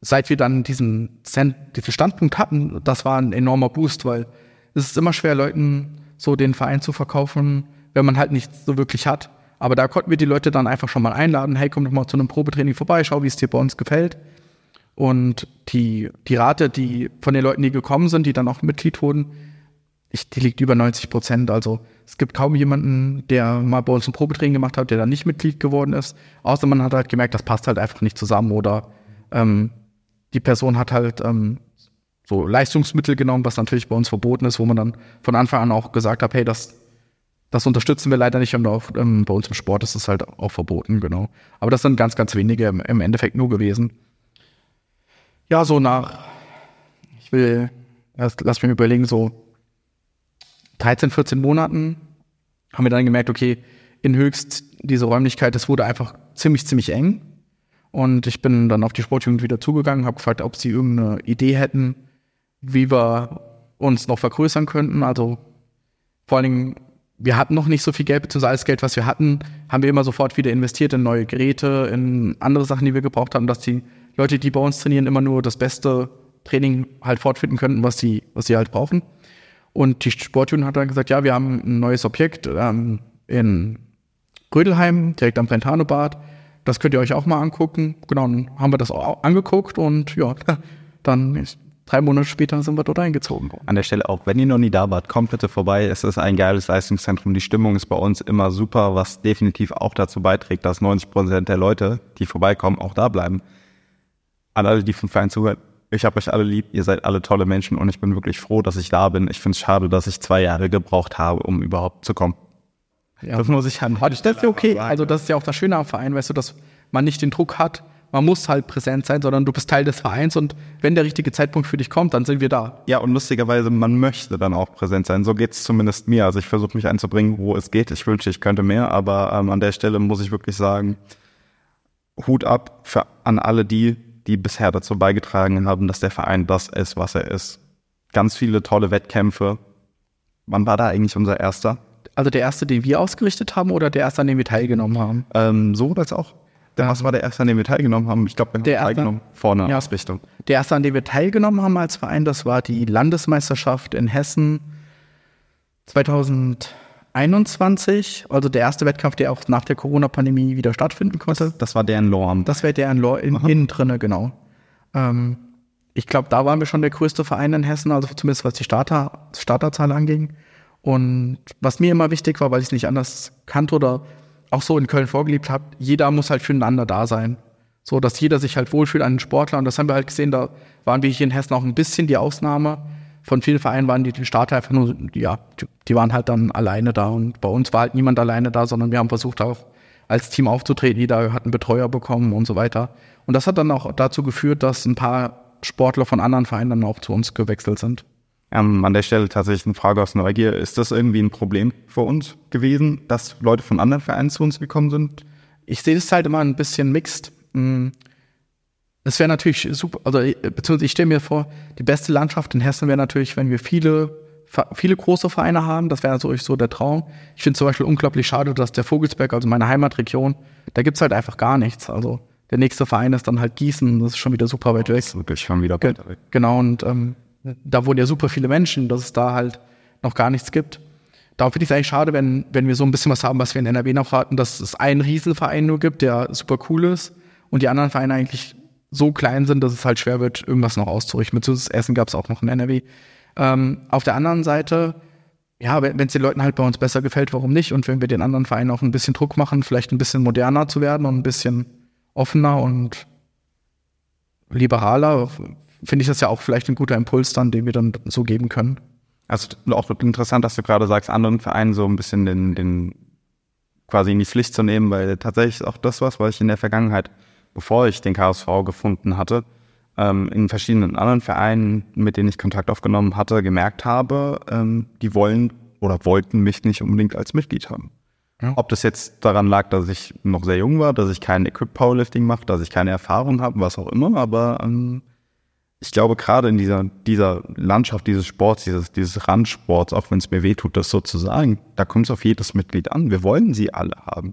seit wir dann diesen, diesen Standpunkt hatten, das war ein enormer Boost, weil es ist immer schwer, Leuten so den Verein zu verkaufen, wenn man halt nichts so wirklich hat. Aber da konnten wir die Leute dann einfach schon mal einladen, hey, komm doch mal zu einem Probetraining vorbei, schau, wie es dir bei uns gefällt. Und die, die Rate, die von den Leuten, die gekommen sind, die dann auch Mitglied wurden, ich, die liegt über 90 Prozent. Also es gibt kaum jemanden, der mal bei uns ein Probetraining gemacht hat, der dann nicht Mitglied geworden ist. Außer man hat halt gemerkt, das passt halt einfach nicht zusammen oder ähm, die Person hat halt ähm, so Leistungsmittel genommen, was natürlich bei uns verboten ist, wo man dann von Anfang an auch gesagt hat, hey, das das unterstützen wir leider nicht. Und auch, ähm, bei uns im Sport ist es halt auch verboten, genau. Aber das sind ganz, ganz wenige im, im Endeffekt nur gewesen. Ja, so nach, ich will, lass mich überlegen, so 13, 14 Monaten haben wir dann gemerkt, okay, in Höchst diese Räumlichkeit, das wurde einfach ziemlich, ziemlich eng. Und ich bin dann auf die Sportjugend wieder zugegangen, habe gefragt, ob sie irgendeine Idee hätten, wie wir uns noch vergrößern könnten. Also vor allen Dingen wir hatten noch nicht so viel Geld, beziehungsweise alles Geld, was wir hatten, haben wir immer sofort wieder investiert in neue Geräte, in andere Sachen, die wir gebraucht haben, dass die Leute, die bei uns trainieren, immer nur das beste Training halt fortfinden könnten, was sie, was sie halt brauchen. Und die Sportjugend hat dann gesagt, ja, wir haben ein neues Objekt ähm, in Rödelheim, direkt am Brentano-Bad. Das könnt ihr euch auch mal angucken. Genau, dann haben wir das auch angeguckt und ja, (laughs) dann ist drei Monate später sind wir dort eingezogen An der Stelle auch, wenn ihr noch nie da wart, kommt bitte vorbei. Es ist ein geiles Leistungszentrum. Die Stimmung ist bei uns immer super, was definitiv auch dazu beiträgt, dass 90 Prozent der Leute, die vorbeikommen, auch da bleiben. An alle, die vom Verein zuhören, ich habe euch alle lieb, ihr seid alle tolle Menschen und ich bin wirklich froh, dass ich da bin. Ich finde es schade, dass ich zwei Jahre gebraucht habe, um überhaupt zu kommen. Ja. Das muss ich an. Das ist ja okay. Also das ist ja auch das Schöne am Verein, weißt du, dass man nicht den Druck hat, man muss halt präsent sein, sondern du bist Teil des Vereins und wenn der richtige Zeitpunkt für dich kommt, dann sind wir da. Ja, und lustigerweise, man möchte dann auch präsent sein. So geht's zumindest mir. Also ich versuche mich einzubringen, wo es geht. Ich wünsche, ich könnte mehr, aber ähm, an der Stelle muss ich wirklich sagen, Hut ab für, an alle die, die bisher dazu beigetragen haben, dass der Verein das ist, was er ist. Ganz viele tolle Wettkämpfe. Wann war da eigentlich unser erster? Also der erste, den wir ausgerichtet haben oder der erste, an dem wir teilgenommen haben? Ähm, so als auch. Der, was war der erste, an dem wir teilgenommen haben? Ich glaube, wir haben der teilgenommen vorne ja, Ausrichtung. Der erste, an dem wir teilgenommen haben als Verein, das war die Landesmeisterschaft in Hessen 2021. Also der erste Wettkampf, der auch nach der Corona-Pandemie wieder stattfinden konnte. Das war der in Lorm. Das wäre der in Lorm, in, innen drinne, genau. Ähm, ich glaube, da waren wir schon der größte Verein in Hessen, also zumindest was die Starter, Starterzahl anging. Und was mir immer wichtig war, weil ich es nicht anders kannte oder auch so in Köln vorgelebt habe, jeder muss halt füreinander da sein. So, dass jeder sich halt wohlfühlt an den Sportler. Und das haben wir halt gesehen, da waren wir hier in Hessen auch ein bisschen die Ausnahme. Von vielen Vereinen waren die, die Starter einfach nur, ja, die waren halt dann alleine da. Und bei uns war halt niemand alleine da, sondern wir haben versucht auch als Team aufzutreten. Jeder hat einen Betreuer bekommen und so weiter. Und das hat dann auch dazu geführt, dass ein paar Sportler von anderen Vereinen dann auch zu uns gewechselt sind. Ähm, an der Stelle tatsächlich eine Frage aus Neugier. Ist das irgendwie ein Problem für uns gewesen, dass Leute von anderen Vereinen zu uns gekommen sind? Ich sehe das halt immer ein bisschen mixed. Es wäre natürlich super, also beziehungsweise ich stelle mir vor, die beste Landschaft in Hessen wäre natürlich, wenn wir viele, viele große Vereine haben. Das wäre natürlich so der Traum. Ich finde zum Beispiel unglaublich schade, dass der Vogelsberg, also meine Heimatregion, da gibt's halt einfach gar nichts. Also der nächste Verein ist dann halt Gießen, das ist schon wieder super weit weg. Das ist wirklich schon wieder Ge weg. Genau, und ähm, da wohnen ja super viele Menschen, dass es da halt noch gar nichts gibt. Darum finde ich es eigentlich schade, wenn, wenn wir so ein bisschen was haben, was wir in NRW noch hatten, dass es einen Riesenverein nur gibt, der super cool ist und die anderen Vereine eigentlich so klein sind, dass es halt schwer wird, irgendwas noch auszurichten. Beziehungsweise Essen gab es auch noch in NRW. Ähm, auf der anderen Seite, ja, wenn es den Leuten halt bei uns besser gefällt, warum nicht? Und wenn wir den anderen Vereinen auch ein bisschen Druck machen, vielleicht ein bisschen moderner zu werden und ein bisschen offener und liberaler, finde ich das ja auch vielleicht ein guter Impuls dann, den wir dann so geben können. Also auch interessant, dass du gerade sagst, anderen Vereinen so ein bisschen den, den quasi in die Pflicht zu nehmen, weil tatsächlich auch das was, was ich in der Vergangenheit, bevor ich den KSV gefunden hatte, ähm, in verschiedenen anderen Vereinen, mit denen ich Kontakt aufgenommen hatte, gemerkt habe, ähm, die wollen oder wollten mich nicht unbedingt als Mitglied haben. Ja. Ob das jetzt daran lag, dass ich noch sehr jung war, dass ich kein Equip Powerlifting mache, dass ich keine Erfahrung habe, was auch immer, aber ähm, ich glaube, gerade in dieser, dieser Landschaft dieses Sports, dieses, dieses Randsports, auch wenn es mir weh tut, das so zu sagen, da kommt es auf jedes Mitglied an. Wir wollen sie alle haben.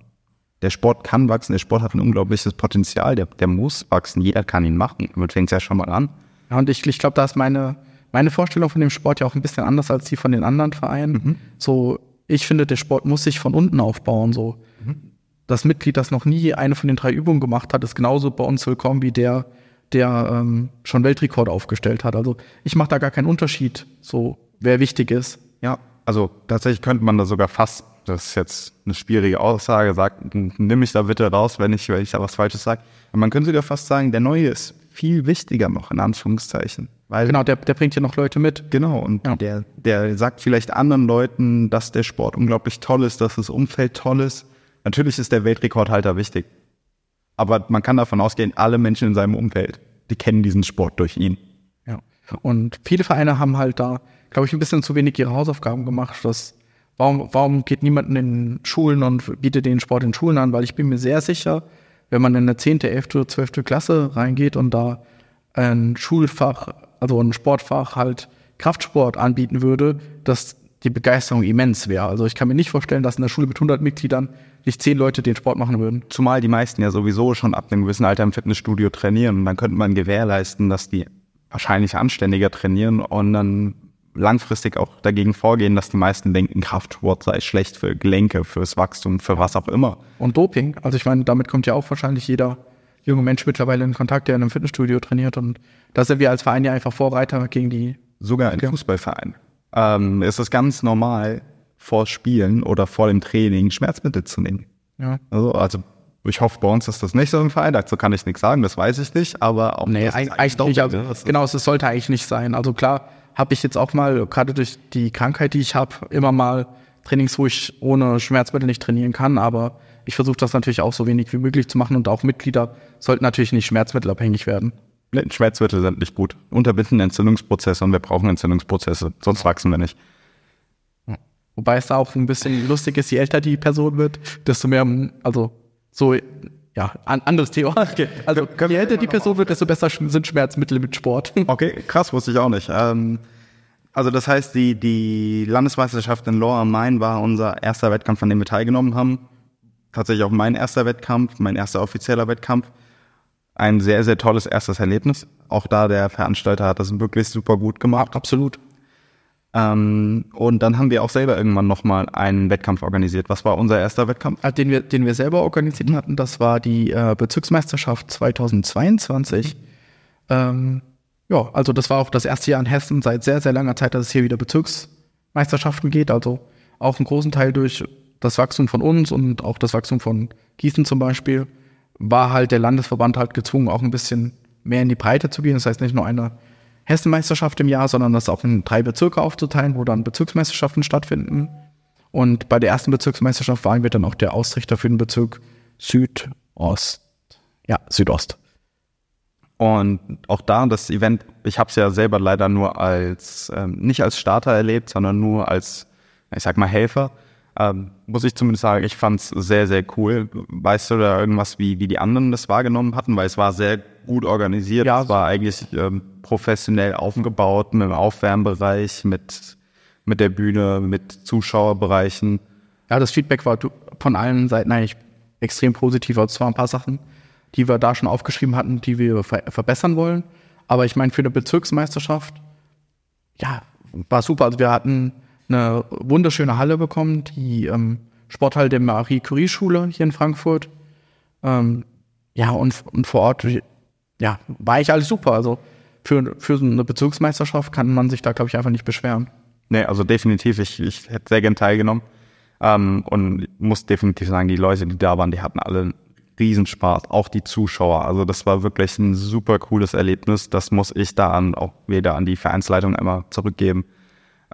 Der Sport kann wachsen, der Sport hat ein unglaubliches Potenzial, der, der muss wachsen, jeder kann ihn machen. Damit fängt es ja schon mal an. Ja, und ich, ich glaube, da ist meine, meine Vorstellung von dem Sport ja auch ein bisschen anders als die von den anderen Vereinen. Mhm. So, ich finde, der Sport muss sich von unten aufbauen. So, mhm. das Mitglied, das noch nie eine von den drei Übungen gemacht hat, ist genauso bei uns willkommen wie der, der ähm, schon Weltrekord aufgestellt hat. Also ich mache da gar keinen Unterschied, so wer wichtig ist. Ja, also tatsächlich könnte man da sogar fast, das ist jetzt eine schwierige Aussage, sagt, nimm mich da bitte raus, wenn ich, wenn ich da was Falsches sage. Aber man könnte sogar fast sagen, der Neue ist viel wichtiger noch, in Anführungszeichen. Weil, genau, der, der bringt ja noch Leute mit. Genau, und ja. der, der sagt vielleicht anderen Leuten, dass der Sport unglaublich toll ist, dass das Umfeld toll ist. Natürlich ist der Weltrekordhalter wichtig. Aber man kann davon ausgehen, alle Menschen in seinem Umfeld, die kennen diesen Sport durch ihn. Ja. Und viele Vereine haben halt da, glaube ich, ein bisschen zu wenig ihre Hausaufgaben gemacht. Dass, warum, warum geht niemand in Schulen und bietet den Sport in Schulen an? Weil ich bin mir sehr sicher, wenn man in eine 10., 11. oder 12. Klasse reingeht und da ein Schulfach, also ein Sportfach halt Kraftsport anbieten würde, dass die Begeisterung immens wäre. Also ich kann mir nicht vorstellen, dass in der Schule mit 100 Mitgliedern nicht 10 Leute den Sport machen würden. Zumal die meisten ja sowieso schon ab einem gewissen Alter im Fitnessstudio trainieren. Und dann könnte man gewährleisten, dass die wahrscheinlich anständiger trainieren und dann langfristig auch dagegen vorgehen, dass die meisten denken, Kraftsport sei schlecht für Gelenke, fürs Wachstum, für was auch immer. Und Doping. Also ich meine, damit kommt ja auch wahrscheinlich jeder junge Mensch mittlerweile in Kontakt, der in einem Fitnessstudio trainiert. Und da sind wir als Verein ja einfach Vorreiter gegen die. Sogar in Fußballvereinen ähm, ist es ganz normal, vor Spielen oder vor dem Training Schmerzmittel zu nehmen. Ja. Also, also ich hoffe, bei uns ist das nicht so im Verein. Dazu kann ich nichts sagen, das weiß ich nicht. Aber auch nee, eigentlich, eigentlich nicht. Also, genau, es sollte eigentlich nicht sein. Also klar, habe ich jetzt auch mal, gerade durch die Krankheit, die ich habe, immer mal Trainings, wo ich ohne Schmerzmittel nicht trainieren kann. Aber ich versuche das natürlich auch so wenig wie möglich zu machen und auch Mitglieder sollten natürlich nicht schmerzmittelabhängig werden. Schmerzmittel sind nicht gut. Unterbinden Entzündungsprozesse und wir brauchen Entzündungsprozesse, sonst wachsen wir nicht. Wobei es da auch ein bisschen lustig ist, je älter die Person wird, desto mehr, also so, ja, an, anderes Thema. (laughs) Okay. Also je älter die Person wird, desto besser sind Schmerzmittel mit Sport. (laughs) Okay, krass, wusste ich auch nicht. Ähm, also das heißt, die, die Landesmeisterschaft in Lower Main war unser erster Wettkampf, an dem wir teilgenommen haben. Tatsächlich auch mein erster Wettkampf, mein erster offizieller Wettkampf ein sehr, sehr tolles erstes Erlebnis. Auch da der Veranstalter hat das wirklich super gut gemacht. Absolut. Ähm, und dann haben wir auch selber irgendwann nochmal einen Wettkampf organisiert. Was war unser erster Wettkampf? Ah, den wir, den wir selber organisiert hatten, das war die äh, Bezirksmeisterschaft 2022. Ähm, ja, also das war auch das erste Jahr in Hessen seit sehr, sehr langer Zeit, dass es hier wieder Bezirksmeisterschaften geht. Also auch einen großen Teil durch das Wachstum von uns und auch das Wachstum von Gießen zum Beispiel war halt der Landesverband halt gezwungen, auch ein bisschen mehr in die Breite zu gehen. Das heißt nicht nur eine Hessenmeisterschaft im Jahr, sondern das auch in drei Bezirke aufzuteilen, wo dann Bezirksmeisterschaften stattfinden. Und bei der ersten Bezirksmeisterschaft waren wir dann auch der Ausrichter für den Bezirk Südost. Ja, Südost. Und auch da das Event, ich habe es ja selber leider nur als, ähm, nicht als Starter erlebt, sondern nur als, ich sag mal, Helfer. Ähm, muss ich zumindest sagen, ich fand es sehr, sehr cool. Weißt du da irgendwas, wie, wie die anderen das wahrgenommen hatten? Weil es war sehr gut organisiert. Ja, es war eigentlich ähm, professionell aufgebaut mit dem Aufwärmbereich, mit, mit der Bühne, mit Zuschauerbereichen. Ja, das Feedback war von allen Seiten eigentlich extrem positiv. Also es waren ein paar Sachen, die wir da schon aufgeschrieben hatten, die wir ver verbessern wollen. Aber ich meine, für eine Bezirksmeisterschaft, ja, war super. Also wir hatten eine wunderschöne Halle bekommen, die ähm, Sporthalle der Marie-Curie-Schule hier in Frankfurt. Ähm, ja, und, und vor Ort, ja, war ich alles super. Also für, für so eine Bezirksmeisterschaft kann man sich da, glaube ich, einfach nicht beschweren. Nee, also definitiv, ich, ich hätte sehr gern teilgenommen. Ähm, und muss definitiv sagen, die Leute, die da waren, die hatten alle Riesenspaß, auch die Zuschauer. Also das war wirklich ein super cooles Erlebnis. Das muss ich da an, auch wieder an die Vereinsleitung immer zurückgeben,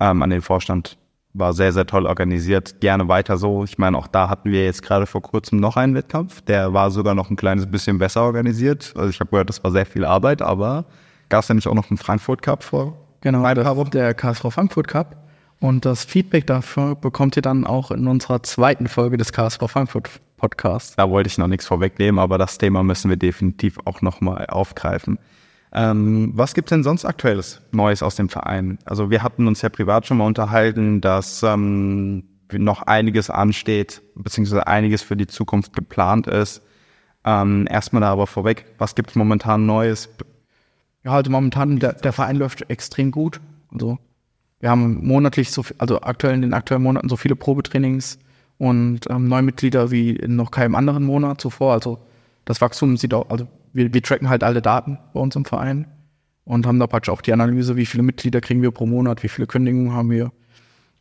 ähm, an den Vorstand. War sehr, sehr toll organisiert. Gerne weiter so. Ich meine, auch da hatten wir jetzt gerade vor kurzem noch einen Wettkampf. Der war sogar noch ein kleines bisschen besser organisiert. Also ich habe gehört, das war sehr viel Arbeit, aber gab es ja nicht auch noch einen Frankfurt Cup vor? Genau, der KSV Frankfurt Cup. Und das Feedback dafür bekommt ihr dann auch in unserer zweiten Folge des KSV Frankfurt Podcasts. Da wollte ich noch nichts vorwegnehmen, aber das Thema müssen wir definitiv auch nochmal aufgreifen. Ähm, was gibt denn sonst aktuelles Neues aus dem Verein? Also wir hatten uns ja privat schon mal unterhalten, dass ähm, noch einiges ansteht, beziehungsweise einiges für die Zukunft geplant ist. Ähm, erstmal da aber vorweg, was gibt es momentan Neues? Ja, also momentan, der, der Verein läuft extrem gut. Also wir haben monatlich so, also aktuell in den aktuellen Monaten so viele Probetrainings und ähm, Neumitglieder wie in noch keinem anderen Monat zuvor. Also das Wachstum sieht auch, also wir, wir tracken halt alle Daten bei uns im Verein und haben da praktisch auch die Analyse, wie viele Mitglieder kriegen wir pro Monat, wie viele Kündigungen haben wir.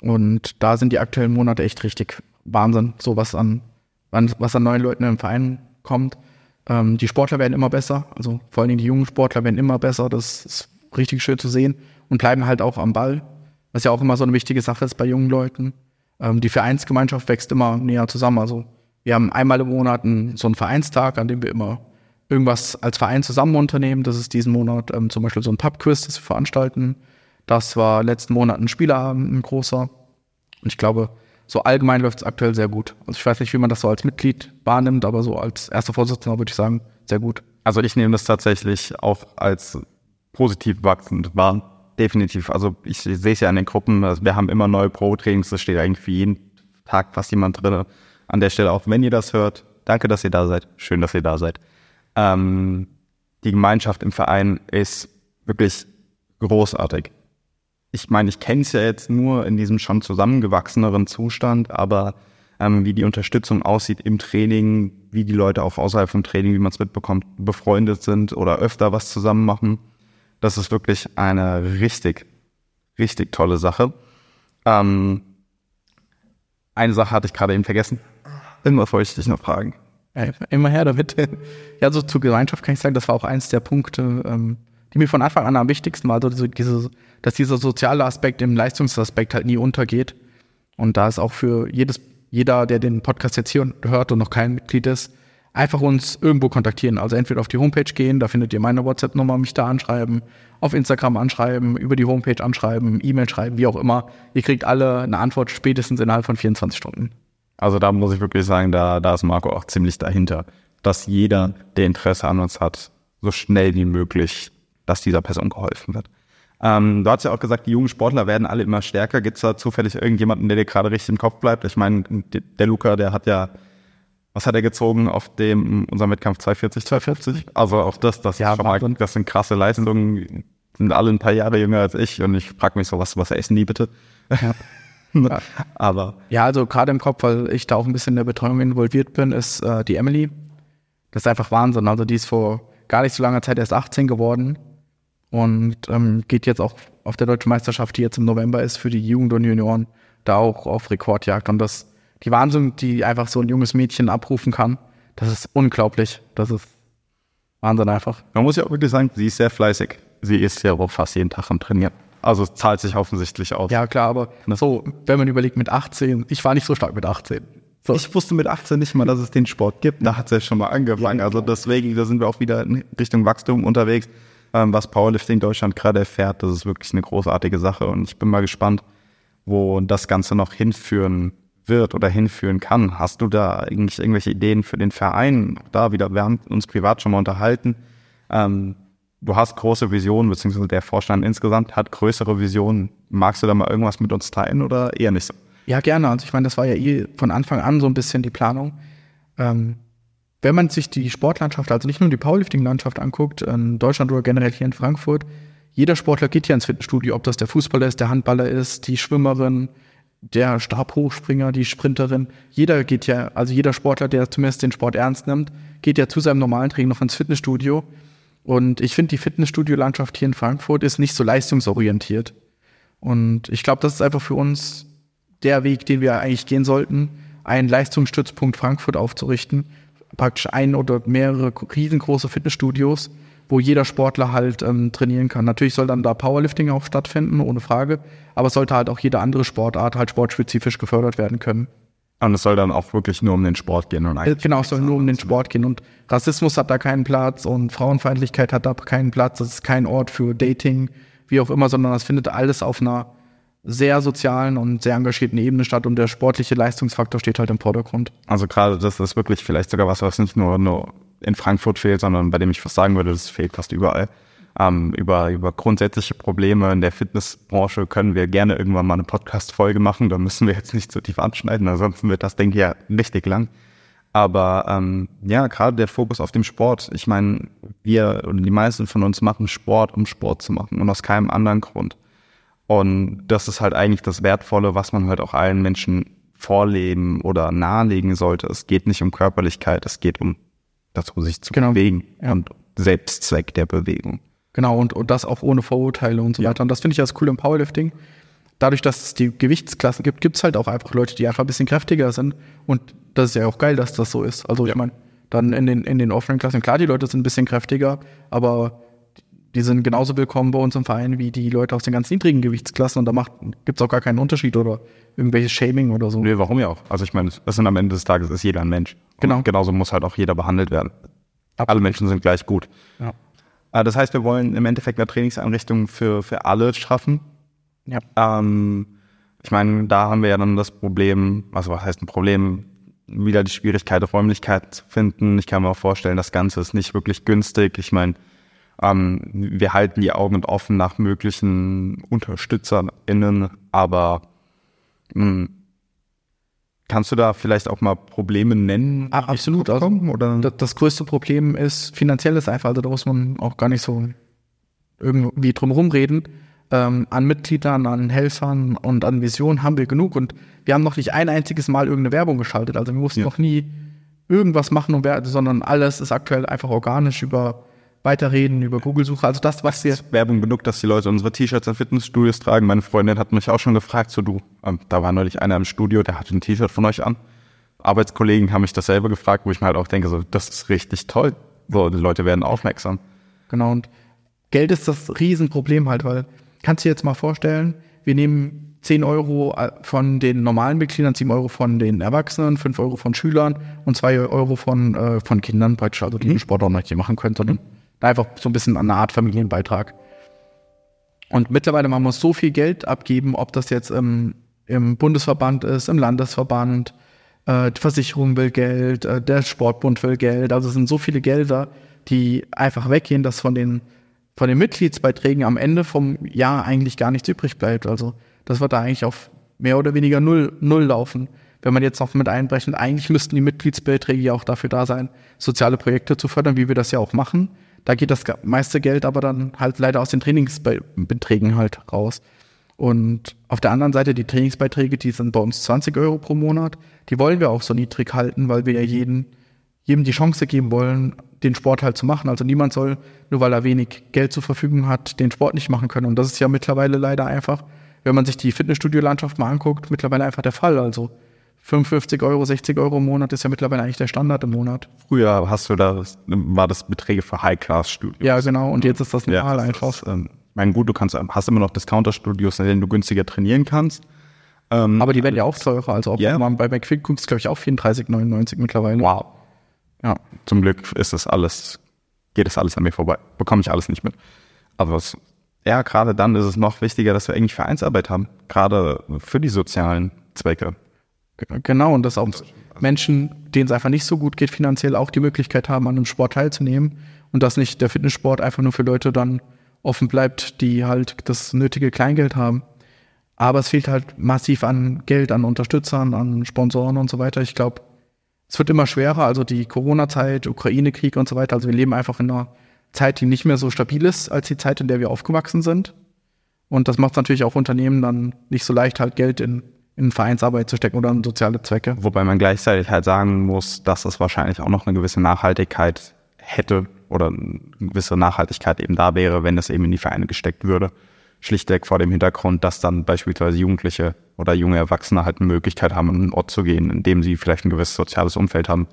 Und da sind die aktuellen Monate echt richtig Wahnsinn, so was an, was an neuen Leuten im Verein kommt. Ähm, die Sportler werden immer besser, also vor allen Dingen die jungen Sportler werden immer besser. Das ist richtig schön zu sehen und bleiben halt auch am Ball, was ja auch immer so eine wichtige Sache ist bei jungen Leuten. Ähm, die Vereinsgemeinschaft wächst immer näher zusammen. Also wir haben einmal im Monat einen, so einen Vereinstag, an dem wir immer irgendwas als Verein zusammen unternehmen. Das ist diesen Monat ähm, zum Beispiel so ein Pubquiz, das wir veranstalten. Das war letzten Monat ein Spielerabend, ein großer. Und ich glaube, so allgemein läuft es aktuell sehr gut. Also ich weiß nicht, wie man das so als Mitglied wahrnimmt, aber so als erster Vorsitzender würde ich sagen, sehr gut. Also ich nehme das tatsächlich auch als positiv wachsend wahr definitiv. Also ich sehe es ja an den Gruppen. Also wir haben immer neue Pro-Trainings. Das steht eigentlich für jeden Tag fast jemand drin. An der Stelle auch, wenn ihr das hört, danke, dass ihr da seid. Schön, dass ihr da seid. Ähm, die Gemeinschaft im Verein ist wirklich großartig. Ich meine, ich kenne es ja jetzt nur in diesem schon zusammengewachseneren Zustand, aber ähm, wie die Unterstützung aussieht im Training, wie die Leute auch außerhalb vom Training, wie man es mitbekommt, befreundet sind oder öfter was zusammen machen das ist wirklich eine richtig, richtig tolle Sache. Ähm, eine Sache hatte ich gerade eben vergessen. Irgendwas wollte ich dich noch fragen. Immer her damit. Ja, so zur Gemeinschaft kann ich sagen, das war auch eins der Punkte, ähm, die mir von Anfang an am wichtigsten war, also diese, dass dieser soziale Aspekt im Leistungsaspekt halt nie untergeht. Und da ist auch für jedes, jeder, der den Podcast jetzt hier hört und noch kein Mitglied ist, einfach uns irgendwo kontaktieren. Also entweder auf die Homepage gehen, da findet ihr meine WhatsApp-Nummer, mich da anschreiben, auf Instagram anschreiben, über die Homepage anschreiben, E-Mail schreiben, wie auch immer. Ihr kriegt alle eine Antwort spätestens innerhalb von 24 Stunden. Also da muss ich wirklich sagen, da, da ist Marco auch ziemlich dahinter, dass jeder, der Interesse an uns hat, so schnell wie möglich, dass dieser Person geholfen wird. Ähm, du hast ja auch gesagt, die jungen Sportler werden alle immer stärker. Gibt es da zufällig irgendjemanden, der dir gerade richtig im Kopf bleibt? Ich meine, der Luca, der hat ja was hat er gezogen auf dem unserem Wettkampf 240, 240? Also auch das, das ja, mal, das sind krasse Leistungen, sind alle ein paar Jahre jünger als ich und ich frage mich so, was, was essen die bitte? Ja. (laughs) (laughs) Aber. Ja, also gerade im Kopf, weil ich da auch ein bisschen in der Betreuung involviert bin, ist äh, die Emily. Das ist einfach Wahnsinn. Also die ist vor gar nicht so langer Zeit erst 18 geworden und ähm, geht jetzt auch auf der deutschen Meisterschaft, die jetzt im November ist, für die Jugend und Junioren, da auch auf Rekordjagd. Und das die Wahnsinn, die einfach so ein junges Mädchen abrufen kann, das ist unglaublich. Das ist Wahnsinn einfach. Man muss ja auch wirklich sagen, sie ist sehr fleißig. Sie ist ja auch fast jeden Tag am Trainieren. Also es zahlt sich offensichtlich aus. Ja, klar, aber so, wenn man überlegt mit 18, ich war nicht so stark mit 18. So. Ich wusste mit 18 nicht mal, dass es den Sport gibt. Da hat es ja schon mal angefangen. Also deswegen, da sind wir auch wieder in Richtung Wachstum unterwegs. Ähm, was Powerlifting Deutschland gerade erfährt, das ist wirklich eine großartige Sache. Und ich bin mal gespannt, wo das Ganze noch hinführen wird oder hinführen kann. Hast du da eigentlich irgendwelche Ideen für den Verein? Da wieder, wir haben uns privat schon mal unterhalten. Ähm, du hast große Visionen, beziehungsweise der Vorstand insgesamt hat größere Visionen. Magst du da mal irgendwas mit uns teilen oder eher nicht so? Ja, gerne. Also ich meine, das war ja eh von Anfang an so ein bisschen die Planung. Ähm, wenn man sich die Sportlandschaft, also nicht nur die Powerlifting-Landschaft anguckt, in Deutschland oder generell hier in Frankfurt, jeder Sportler geht ja ins Fitnessstudio, ob das der Fußballer ist, der Handballer ist, die Schwimmerin, der Stabhochspringer, die Sprinterin. Jeder geht ja, also jeder Sportler, der zumindest den Sport ernst nimmt, geht ja zu seinem normalen Training noch ins Fitnessstudio. Und ich finde, die Fitnessstudio-Landschaft hier in Frankfurt ist nicht so leistungsorientiert. Und ich glaube, das ist einfach für uns der Weg, den wir eigentlich gehen sollten, einen Leistungsstützpunkt Frankfurt aufzurichten. Praktisch ein oder mehrere riesengroße Fitnessstudios, wo jeder Sportler halt ähm, trainieren kann. Natürlich soll dann da Powerlifting auch stattfinden, ohne Frage. Aber es sollte halt auch jede andere Sportart halt sportspezifisch gefördert werden können. Und es soll dann auch wirklich nur um den Sport gehen und eigentlich. Genau, es soll nur um den Sport gehen. Und Rassismus hat da keinen Platz und Frauenfeindlichkeit hat da keinen Platz. Das ist kein Ort für Dating, wie auch immer, sondern das findet alles auf einer sehr sozialen und sehr engagierten Ebene statt und der sportliche Leistungsfaktor steht halt im Vordergrund. Also gerade das ist wirklich vielleicht sogar was, was nicht nur, nur in Frankfurt fehlt, sondern bei dem ich fast sagen würde, das fehlt fast überall. Ähm, über, über grundsätzliche Probleme in der Fitnessbranche können wir gerne irgendwann mal eine Podcast-Folge machen. Da müssen wir jetzt nicht so tief anschneiden, ansonsten wird das, denke ich, ja richtig lang. Aber ähm, ja, gerade der Fokus auf dem Sport. Ich meine, wir oder die meisten von uns machen Sport, um Sport zu machen und aus keinem anderen Grund. Und das ist halt eigentlich das Wertvolle, was man halt auch allen Menschen vorleben oder nahelegen sollte. Es geht nicht um Körperlichkeit, es geht um dazu, sich zu genau. bewegen ja. und Selbstzweck der Bewegung. Genau, und, und das auch ohne Vorurteile und so ja. weiter. Und das finde ich das cool im Powerlifting. Dadurch, dass es die Gewichtsklassen gibt, gibt es halt auch einfach Leute, die einfach ein bisschen kräftiger sind. Und das ist ja auch geil, dass das so ist. Also ja. ich meine, dann in den, in den offenen Klassen, klar, die Leute sind ein bisschen kräftiger, aber die sind genauso willkommen bei uns im Verein wie die Leute aus den ganz niedrigen Gewichtsklassen und da gibt es auch gar keinen Unterschied oder irgendwelches Shaming oder so. Nee, warum ja auch? Also ich meine, das sind am Ende des Tages ist jeder ein Mensch. Genau. Und genauso muss halt auch jeder behandelt werden. Absolut. Alle Menschen sind gleich gut. Ja. Äh, das heißt, wir wollen im Endeffekt eine Trainingseinrichtung für, für alle schaffen. Ja. Ähm, ich meine, da haben wir ja dann das Problem, also was heißt ein Problem, wieder die Schwierigkeit, Räumlichkeit zu finden. Ich kann mir auch vorstellen, das Ganze ist nicht wirklich günstig. Ich meine, ähm, wir halten die Augen offen nach möglichen UnterstützerInnen, aber mh, hm, kannst du da vielleicht auch mal Probleme nennen? Ah, absolut. Also? Das, das, größte Problem ist finanzielles einfach, also da muss man auch gar nicht so irgendwie drum reden. Ähm, an Mitgliedern, an Helfern und an Visionen haben wir genug und wir haben noch nicht ein einziges Mal irgendeine Werbung geschaltet. Also wir mussten ja. noch nie irgendwas machen, sondern alles ist aktuell einfach organisch über weiterreden über Google-Suche. Also das, was wir. Werbung genug, dass die Leute unsere T-Shirts in Fitnessstudios tragen. Meine Freundin hat mich auch schon gefragt, so du, ähm, da war neulich einer im Studio, der hatte ein T-Shirt von euch an. Arbeitskollegen haben mich dasselbe gefragt, wo ich mir halt auch denke, so, das ist richtig toll. So, die Leute werden aufmerksam. Genau, und Geld ist das Riesenproblem halt, weil, kannst du dir jetzt mal vorstellen, wir nehmen 10 Euro äh, von den normalen Mitgliedern, 7 Euro von den Erwachsenen, 5 Euro von Schülern und 2 Euro von, äh, von Kindern praktisch, also die mhm. Sport auch nicht machen können, sondern mhm Einfach so ein bisschen eine Art Familienbeitrag. Und mittlerweile man muss so viel Geld abgeben, ob das jetzt im, im Bundesverband ist, im Landesverband, äh, die Versicherung will Geld, äh, der Sportbund will Geld. Also es sind so viele Gelder, die einfach weggehen, dass von den, von den Mitgliedsbeiträgen am Ende vom Jahr eigentlich gar nichts übrig bleibt. Also das wird da eigentlich auf mehr oder weniger null, null laufen. Wenn man jetzt noch mit einbrechen, eigentlich müssten die Mitgliedsbeiträge ja auch dafür da sein, soziale Projekte zu fördern, wie wir das ja auch machen. Da geht das meiste Geld aber dann halt leider aus den Trainingsbeträgen halt raus. Und auf der anderen Seite die Trainingsbeiträge, die sind bei uns 20 Euro pro Monat. Die wollen wir auch so niedrig halten, weil wir ja jeden, jedem die Chance geben wollen, den Sport halt zu machen. Also niemand soll, nur weil er wenig Geld zur Verfügung hat, den Sport nicht machen können. Und das ist ja mittlerweile leider einfach, wenn man sich die Fitnessstudio-Landschaft mal anguckt, mittlerweile einfach der Fall. Also 55 Euro, 60 Euro im Monat ist ja mittlerweile eigentlich der Standard im Monat. Früher hast du da, war das Beträge für High-Class-Studios. Ja, genau. Und jetzt ist das normal ja, einfach. Ist, ähm, mein gut, du kannst, hast immer noch Discounter-Studios, in denen du günstiger trainieren kannst. Ähm, Aber die werden ja auch teurer. Also Ja. man bei McFit guckt, ist glaube ich auch 34,99 mittlerweile. wow. Ja. Zum Glück ist es alles, geht es alles an mir vorbei. Bekomme ich alles nicht mit. Aber es, ja, gerade dann ist es noch wichtiger, dass wir eigentlich Vereinsarbeit haben. Gerade für die sozialen Zwecke. Genau, und dass auch Menschen, denen es einfach nicht so gut geht, finanziell auch die Möglichkeit haben, an einem Sport teilzunehmen und dass nicht der Fitnesssport einfach nur für Leute dann offen bleibt, die halt das nötige Kleingeld haben. Aber es fehlt halt massiv an Geld, an Unterstützern, an Sponsoren und so weiter. Ich glaube, es wird immer schwerer. Also die Corona-Zeit, Ukraine-Krieg und so weiter. Also wir leben einfach in einer Zeit, die nicht mehr so stabil ist als die Zeit, in der wir aufgewachsen sind. Und das macht es natürlich auch Unternehmen dann nicht so leicht, halt Geld in, in Vereinsarbeit zu stecken oder in soziale Zwecke. Wobei man gleichzeitig halt sagen muss, dass es wahrscheinlich auch noch eine gewisse Nachhaltigkeit hätte oder eine gewisse Nachhaltigkeit eben da wäre, wenn es eben in die Vereine gesteckt würde. Schlichtweg vor dem Hintergrund, dass dann beispielsweise Jugendliche oder junge Erwachsene halt eine Möglichkeit haben, an einen Ort zu gehen, in dem sie vielleicht ein gewisses soziales Umfeld haben.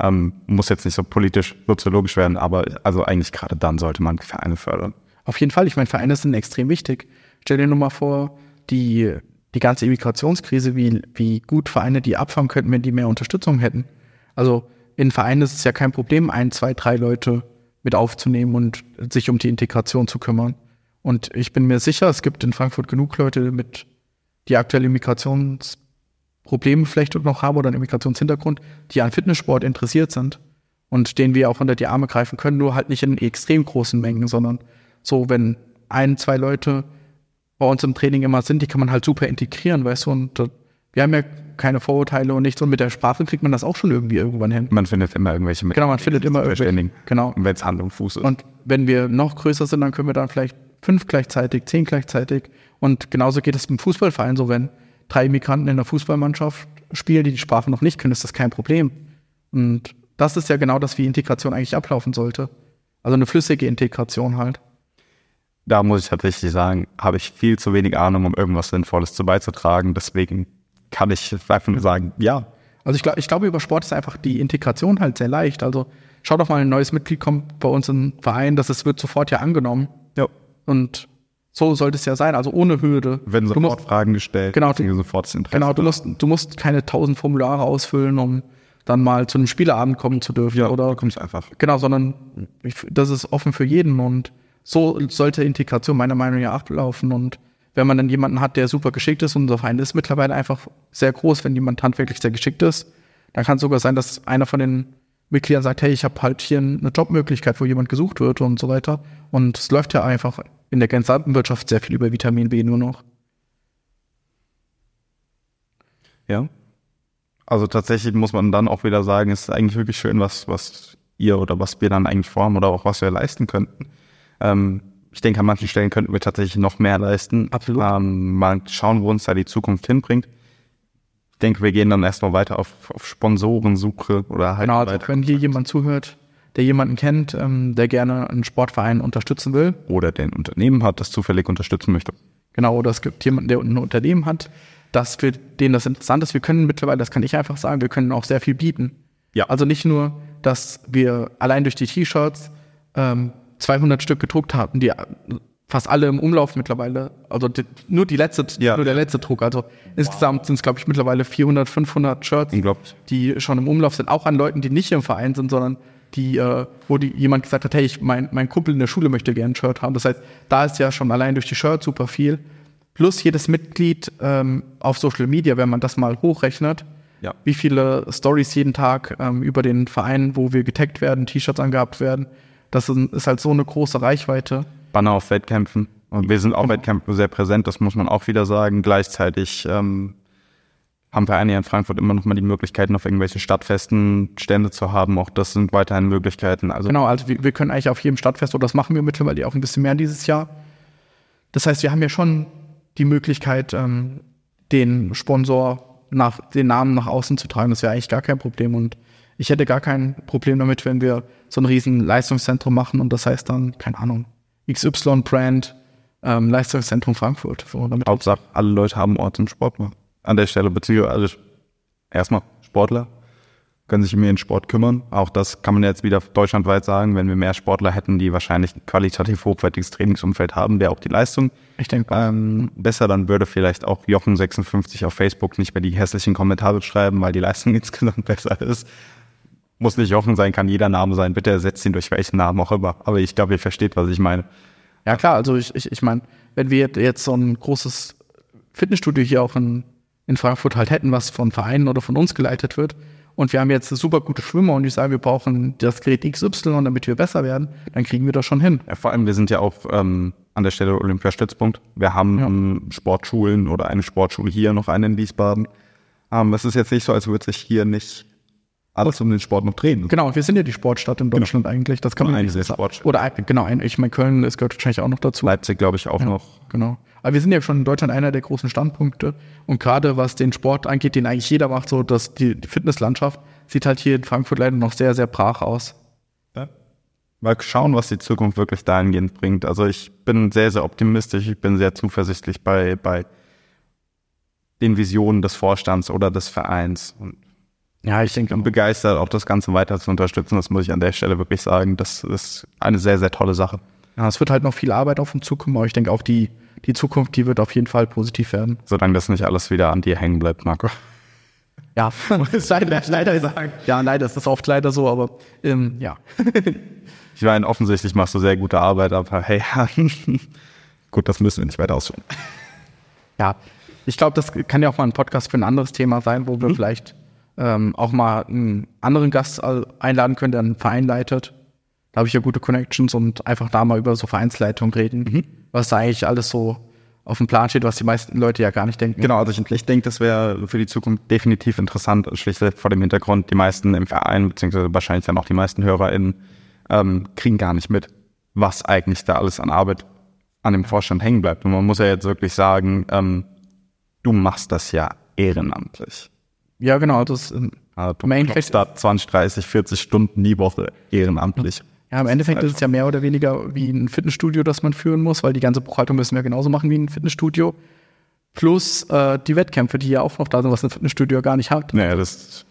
Ähm, muss jetzt nicht so politisch, soziologisch werden, aber also eigentlich gerade dann sollte man Vereine fördern. Auf jeden Fall. Ich meine, Vereine sind extrem wichtig. Stell dir nur mal vor, die, die ganze Immigrationskrise, wie, wie gut Vereine die abfangen könnten, wenn die mehr Unterstützung hätten. Also in Vereinen ist es ja kein Problem, ein, zwei, drei Leute mit aufzunehmen und sich um die Integration zu kümmern. Und ich bin mir sicher, es gibt in Frankfurt genug Leute mit, die aktuelle Migrationsprobleme vielleicht noch haben oder einen Immigrationshintergrund, die an Fitnesssport interessiert sind und denen wir auch unter die Arme greifen können, nur halt nicht in extrem großen Mengen, sondern so, wenn ein, zwei Leute bei uns im Training immer sind, die kann man halt super integrieren, weißt du, und wir haben ja keine Vorurteile und nichts und mit der Sprache kriegt man das auch schon irgendwie irgendwann hin. Man findet immer irgendwelche Mittel, Genau, man findet immer irgendwelche, genau. wenn es Hand und Fuß ist. Und wenn wir noch größer sind, dann können wir dann vielleicht fünf gleichzeitig, zehn gleichzeitig. Und genauso geht es im Fußballverein so, wenn drei Migranten in der Fußballmannschaft spielen, die die Sprache noch nicht können, ist das kein Problem. Und das ist ja genau das, wie Integration eigentlich ablaufen sollte. Also eine flüssige Integration halt. Da muss ich tatsächlich sagen, habe ich viel zu wenig Ahnung, um irgendwas Sinnvolles zu beizutragen. Deswegen kann ich einfach nur sagen, ja. Also ich, glaub, ich glaube, über Sport ist einfach die Integration halt sehr leicht. Also schau doch mal, ein neues Mitglied kommt bei uns in den Verein, das ist, wird sofort ja angenommen. ja. Und so sollte es ja sein, also ohne Hürde. Werden Du sofort musst- Fragen gestellt, Genau, kriegen sofort das Interesse. Genau, du musst, du musst keine tausend Formulare ausfüllen, um dann mal zu einem Spieleabend kommen zu dürfen. ja, oder du kommst einfach. genau, sondern das ist offen für jeden und so sollte Integration meiner Meinung nach ablaufen. Und wenn man dann jemanden hat, der super geschickt ist, und unser Verein ist mittlerweile einfach sehr groß, wenn jemand handwerklich sehr geschickt ist, dann kann es sogar sein, dass einer von den Mitgliedern sagt, hey, ich habe halt hier eine Jobmöglichkeit, wo jemand gesucht wird und so weiter. Und es läuft ja einfach in der gesamten Wirtschaft sehr viel über Vitamin B nur noch. Ja. Also tatsächlich muss man dann auch wieder sagen, es ist eigentlich wirklich schön, was, was ihr oder was wir dann eigentlich vorhaben oder auch was wir leisten könnten. Ähm, ich denke, an manchen Stellen könnten wir tatsächlich noch mehr leisten. Absolut. Ähm, mal schauen, wo uns da die Zukunft hinbringt. Ich denke, wir gehen dann erstmal weiter auf, auf Sponsorensuche oder halt Genau, also weiter. wenn hier jemand zuhört, der jemanden kennt, ähm, der gerne einen Sportverein unterstützen will, Oder der ein Unternehmen hat, das zufällig unterstützen möchte. genau, oder es gibt jemanden, der ein Unternehmen hat, dass für den das interessant ist. Wir können mittlerweile, das kann ich einfach sagen, wir können auch sehr viel bieten. Ja. Also nicht nur, dass wir allein durch die T-Shirts ähm, 200 Stück gedruckt haben, die fast alle im Umlauf mittlerweile, also die, nur die letzte, Ja. nur der letzte Druck. Also insgesamt sind es, glaube ich, mittlerweile 400, 500 Shirts, die schon im Umlauf sind, auch an Leuten, die nicht im Verein sind, sondern die, äh, wo die, jemand gesagt hat, hey, ich, mein, mein Kumpel in der Schule möchte gerne ein Shirt haben. Das heißt, da ist ja schon allein durch die Shirts super viel. Plus jedes Mitglied ähm, auf Social Media, wenn man das mal hochrechnet, Ja. wie viele Stories jeden Tag ähm, über den Verein, wo wir getaggt werden, T-Shirts angehabt werden. Das ist, halt so eine große Reichweite. Banner auf Wettkämpfen. Und wir sind auf Wettkämpfen sehr präsent, das muss man auch wieder sagen. Gleichzeitig ähm, haben Vereine hier in Frankfurt immer noch mal die Möglichkeiten, auf irgendwelchen Stadtfesten Stände zu haben. Auch das sind weiterhin Möglichkeiten. Also Genau, also wir, wir können eigentlich auf jedem Stadtfest, oder das machen wir mittlerweile auch ein bisschen mehr dieses Jahr. Das heißt, wir haben ja schon die Möglichkeit, ähm, den Sponsor nach, den Namen nach außen zu tragen. Das wäre eigentlich gar kein Problem. Und ich hätte gar kein Problem damit, wenn wir so ein riesen Leistungszentrum machen und das heißt dann, keine Ahnung, XY-Brand, ähm, Leistungszentrum Frankfurt. So, damit Hauptsache, alle Leute haben Ort zum Sport machen. An der Stelle, beziehungsweise erstmal Sportler. können sich um ihren Sport kümmern. Auch das kann man jetzt wieder deutschlandweit sagen, wenn wir mehr Sportler hätten, die wahrscheinlich ein qualitativ hochwertiges Trainingsumfeld haben, wäre auch die Leistung Ich denke, ähm, besser, dann würde vielleicht auch Jochen56 auf Facebook nicht mehr die hässlichen Kommentare schreiben, weil die Leistung (laughs) insgesamt besser ist. Muss nicht Jochen sein, kann jeder Name sein. Bitte ersetzt ihn durch welchen Namen auch immer. Aber ich glaube, ihr versteht, was ich meine. ja klar, also ich, ich, ich meine, wenn wir jetzt so ein großes Fitnessstudio hier auch in, in Frankfurt halt hätten, was von Vereinen oder von uns geleitet wird, und wir haben jetzt super gute Schwimmer und die sagen, wir brauchen das Gerät XY, damit wir besser werden, dann kriegen wir das schon hin. Ja, vor allem, wir sind ja auch ähm, an der Stelle Olympiastützpunkt. Wir haben Ja. ähm, Sportschulen oder eine Sportschule hier, noch eine in Wiesbaden. Ähm, es ist jetzt nicht so, als würde sich hier nicht alles um den Sport noch drehen. Genau, wir sind ja die Sportstadt in Deutschland eigentlich. Das kann man Eine sagen. Sportstadt. Oder ein- genau, ein, ich meine, Köln, es gehört wahrscheinlich auch noch dazu. Leipzig, glaube ich, auch noch. Genau. Aber wir sind ja schon in Deutschland einer der großen Standpunkte. Und gerade was den Sport angeht, den eigentlich jeder macht, so dass die, die Fitnesslandschaft sieht halt hier in Frankfurt leider noch sehr, sehr brach aus. Ja. Mal schauen, was die Zukunft wirklich dahingehend bringt. Also ich bin sehr, sehr optimistisch, ich bin sehr zuversichtlich bei, bei den Visionen des Vorstands oder des Vereins und Ja, ich denke, bin begeistert, auch das Ganze weiter zu unterstützen. Das muss ich an der Stelle wirklich sagen. Das ist eine sehr, sehr tolle Sache. ja, es wird halt noch viel Arbeit auf uns zukommen, aber ich denke auch die, die Zukunft, die wird auf jeden Fall positiv werden. Solange das nicht alles wieder an dir hängen bleibt, Marco. Ja, (laughs) muss leider, leider sagen. Ja, leider ist das oft leider so, aber ähm, ja. (laughs) Ich meine, offensichtlich machst du sehr gute Arbeit, aber hey, (laughs) gut, das müssen wir nicht weiter ausführen. Ja, ich glaube, das kann ja auch mal ein Podcast für ein anderes Thema sein, wo wir vielleicht ähm, auch mal einen anderen Gast einladen können, der einen Verein leitet. Da habe ich ja gute Connections und einfach da mal über so Vereinsleitung reden, was da eigentlich alles so auf dem Plan steht, was die meisten Leute ja gar nicht denken. Genau, also ich, ich denke, das wäre für die Zukunft definitiv interessant, schlichtweg vor dem Hintergrund, die meisten im Verein, beziehungsweise wahrscheinlich dann auch die meisten HörerInnen, ähm, kriegen gar nicht mit, was eigentlich da alles an Arbeit an dem Vorstand hängen bleibt. Und man muss ja jetzt wirklich sagen, ähm, du machst das ja ehrenamtlich. Ja, genau. Das, ähm, Also Im Endeffekt- da 20, 30, 40 Stunden die Woche ehrenamtlich. ja, im Endeffekt ist es ja mehr oder weniger wie ein Fitnessstudio, das man führen muss, weil die ganze Buchhaltung müssen wir genauso machen wie ein Fitnessstudio. Plus äh, die Wettkämpfe, die ja auch noch da sind, was ein Fitnessstudio gar nicht hat. Naja, das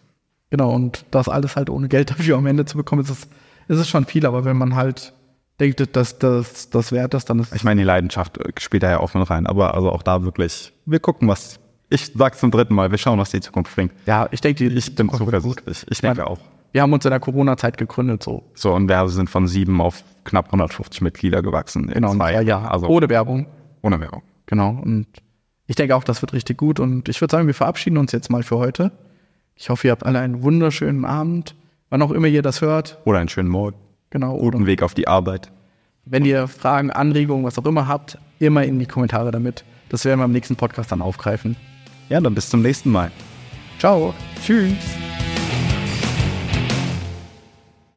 Genau, und das alles halt ohne Geld (laughs) dafür am Ende zu bekommen, ist es, ist es schon viel, aber wenn man halt denkt, dass das, das wert ist, dann ist Ich meine, die Leidenschaft äh, spielt da ja auch mit rein, aber also auch da wirklich, wir gucken, was, ich sag's zum dritten Mal, wir schauen, was die Zukunft bringt. ja, ich denke, die Ich bin zuversichtlich. Ich denke auch. Wir haben uns in der Corona-Zeit gegründet, so. So, und wir sind von sieben auf knapp 150 Mitglieder gewachsen. in Genau, in zwei Jahren. Also ohne Werbung. ohne Werbung. Genau. Und ich denke auch, das wird richtig gut. Und ich würde sagen, wir verabschieden uns jetzt mal für heute. Ich hoffe, ihr habt alle einen wunderschönen Abend, wann auch immer ihr das hört. Oder einen schönen Morgen. Genau. Guten Weg auf die Arbeit. Wenn ihr Fragen, Anregungen, was auch immer habt, immer in die Kommentare damit. Das werden wir im nächsten Podcast dann aufgreifen. Ja, dann bis zum nächsten Mal. Ciao. Tschüss.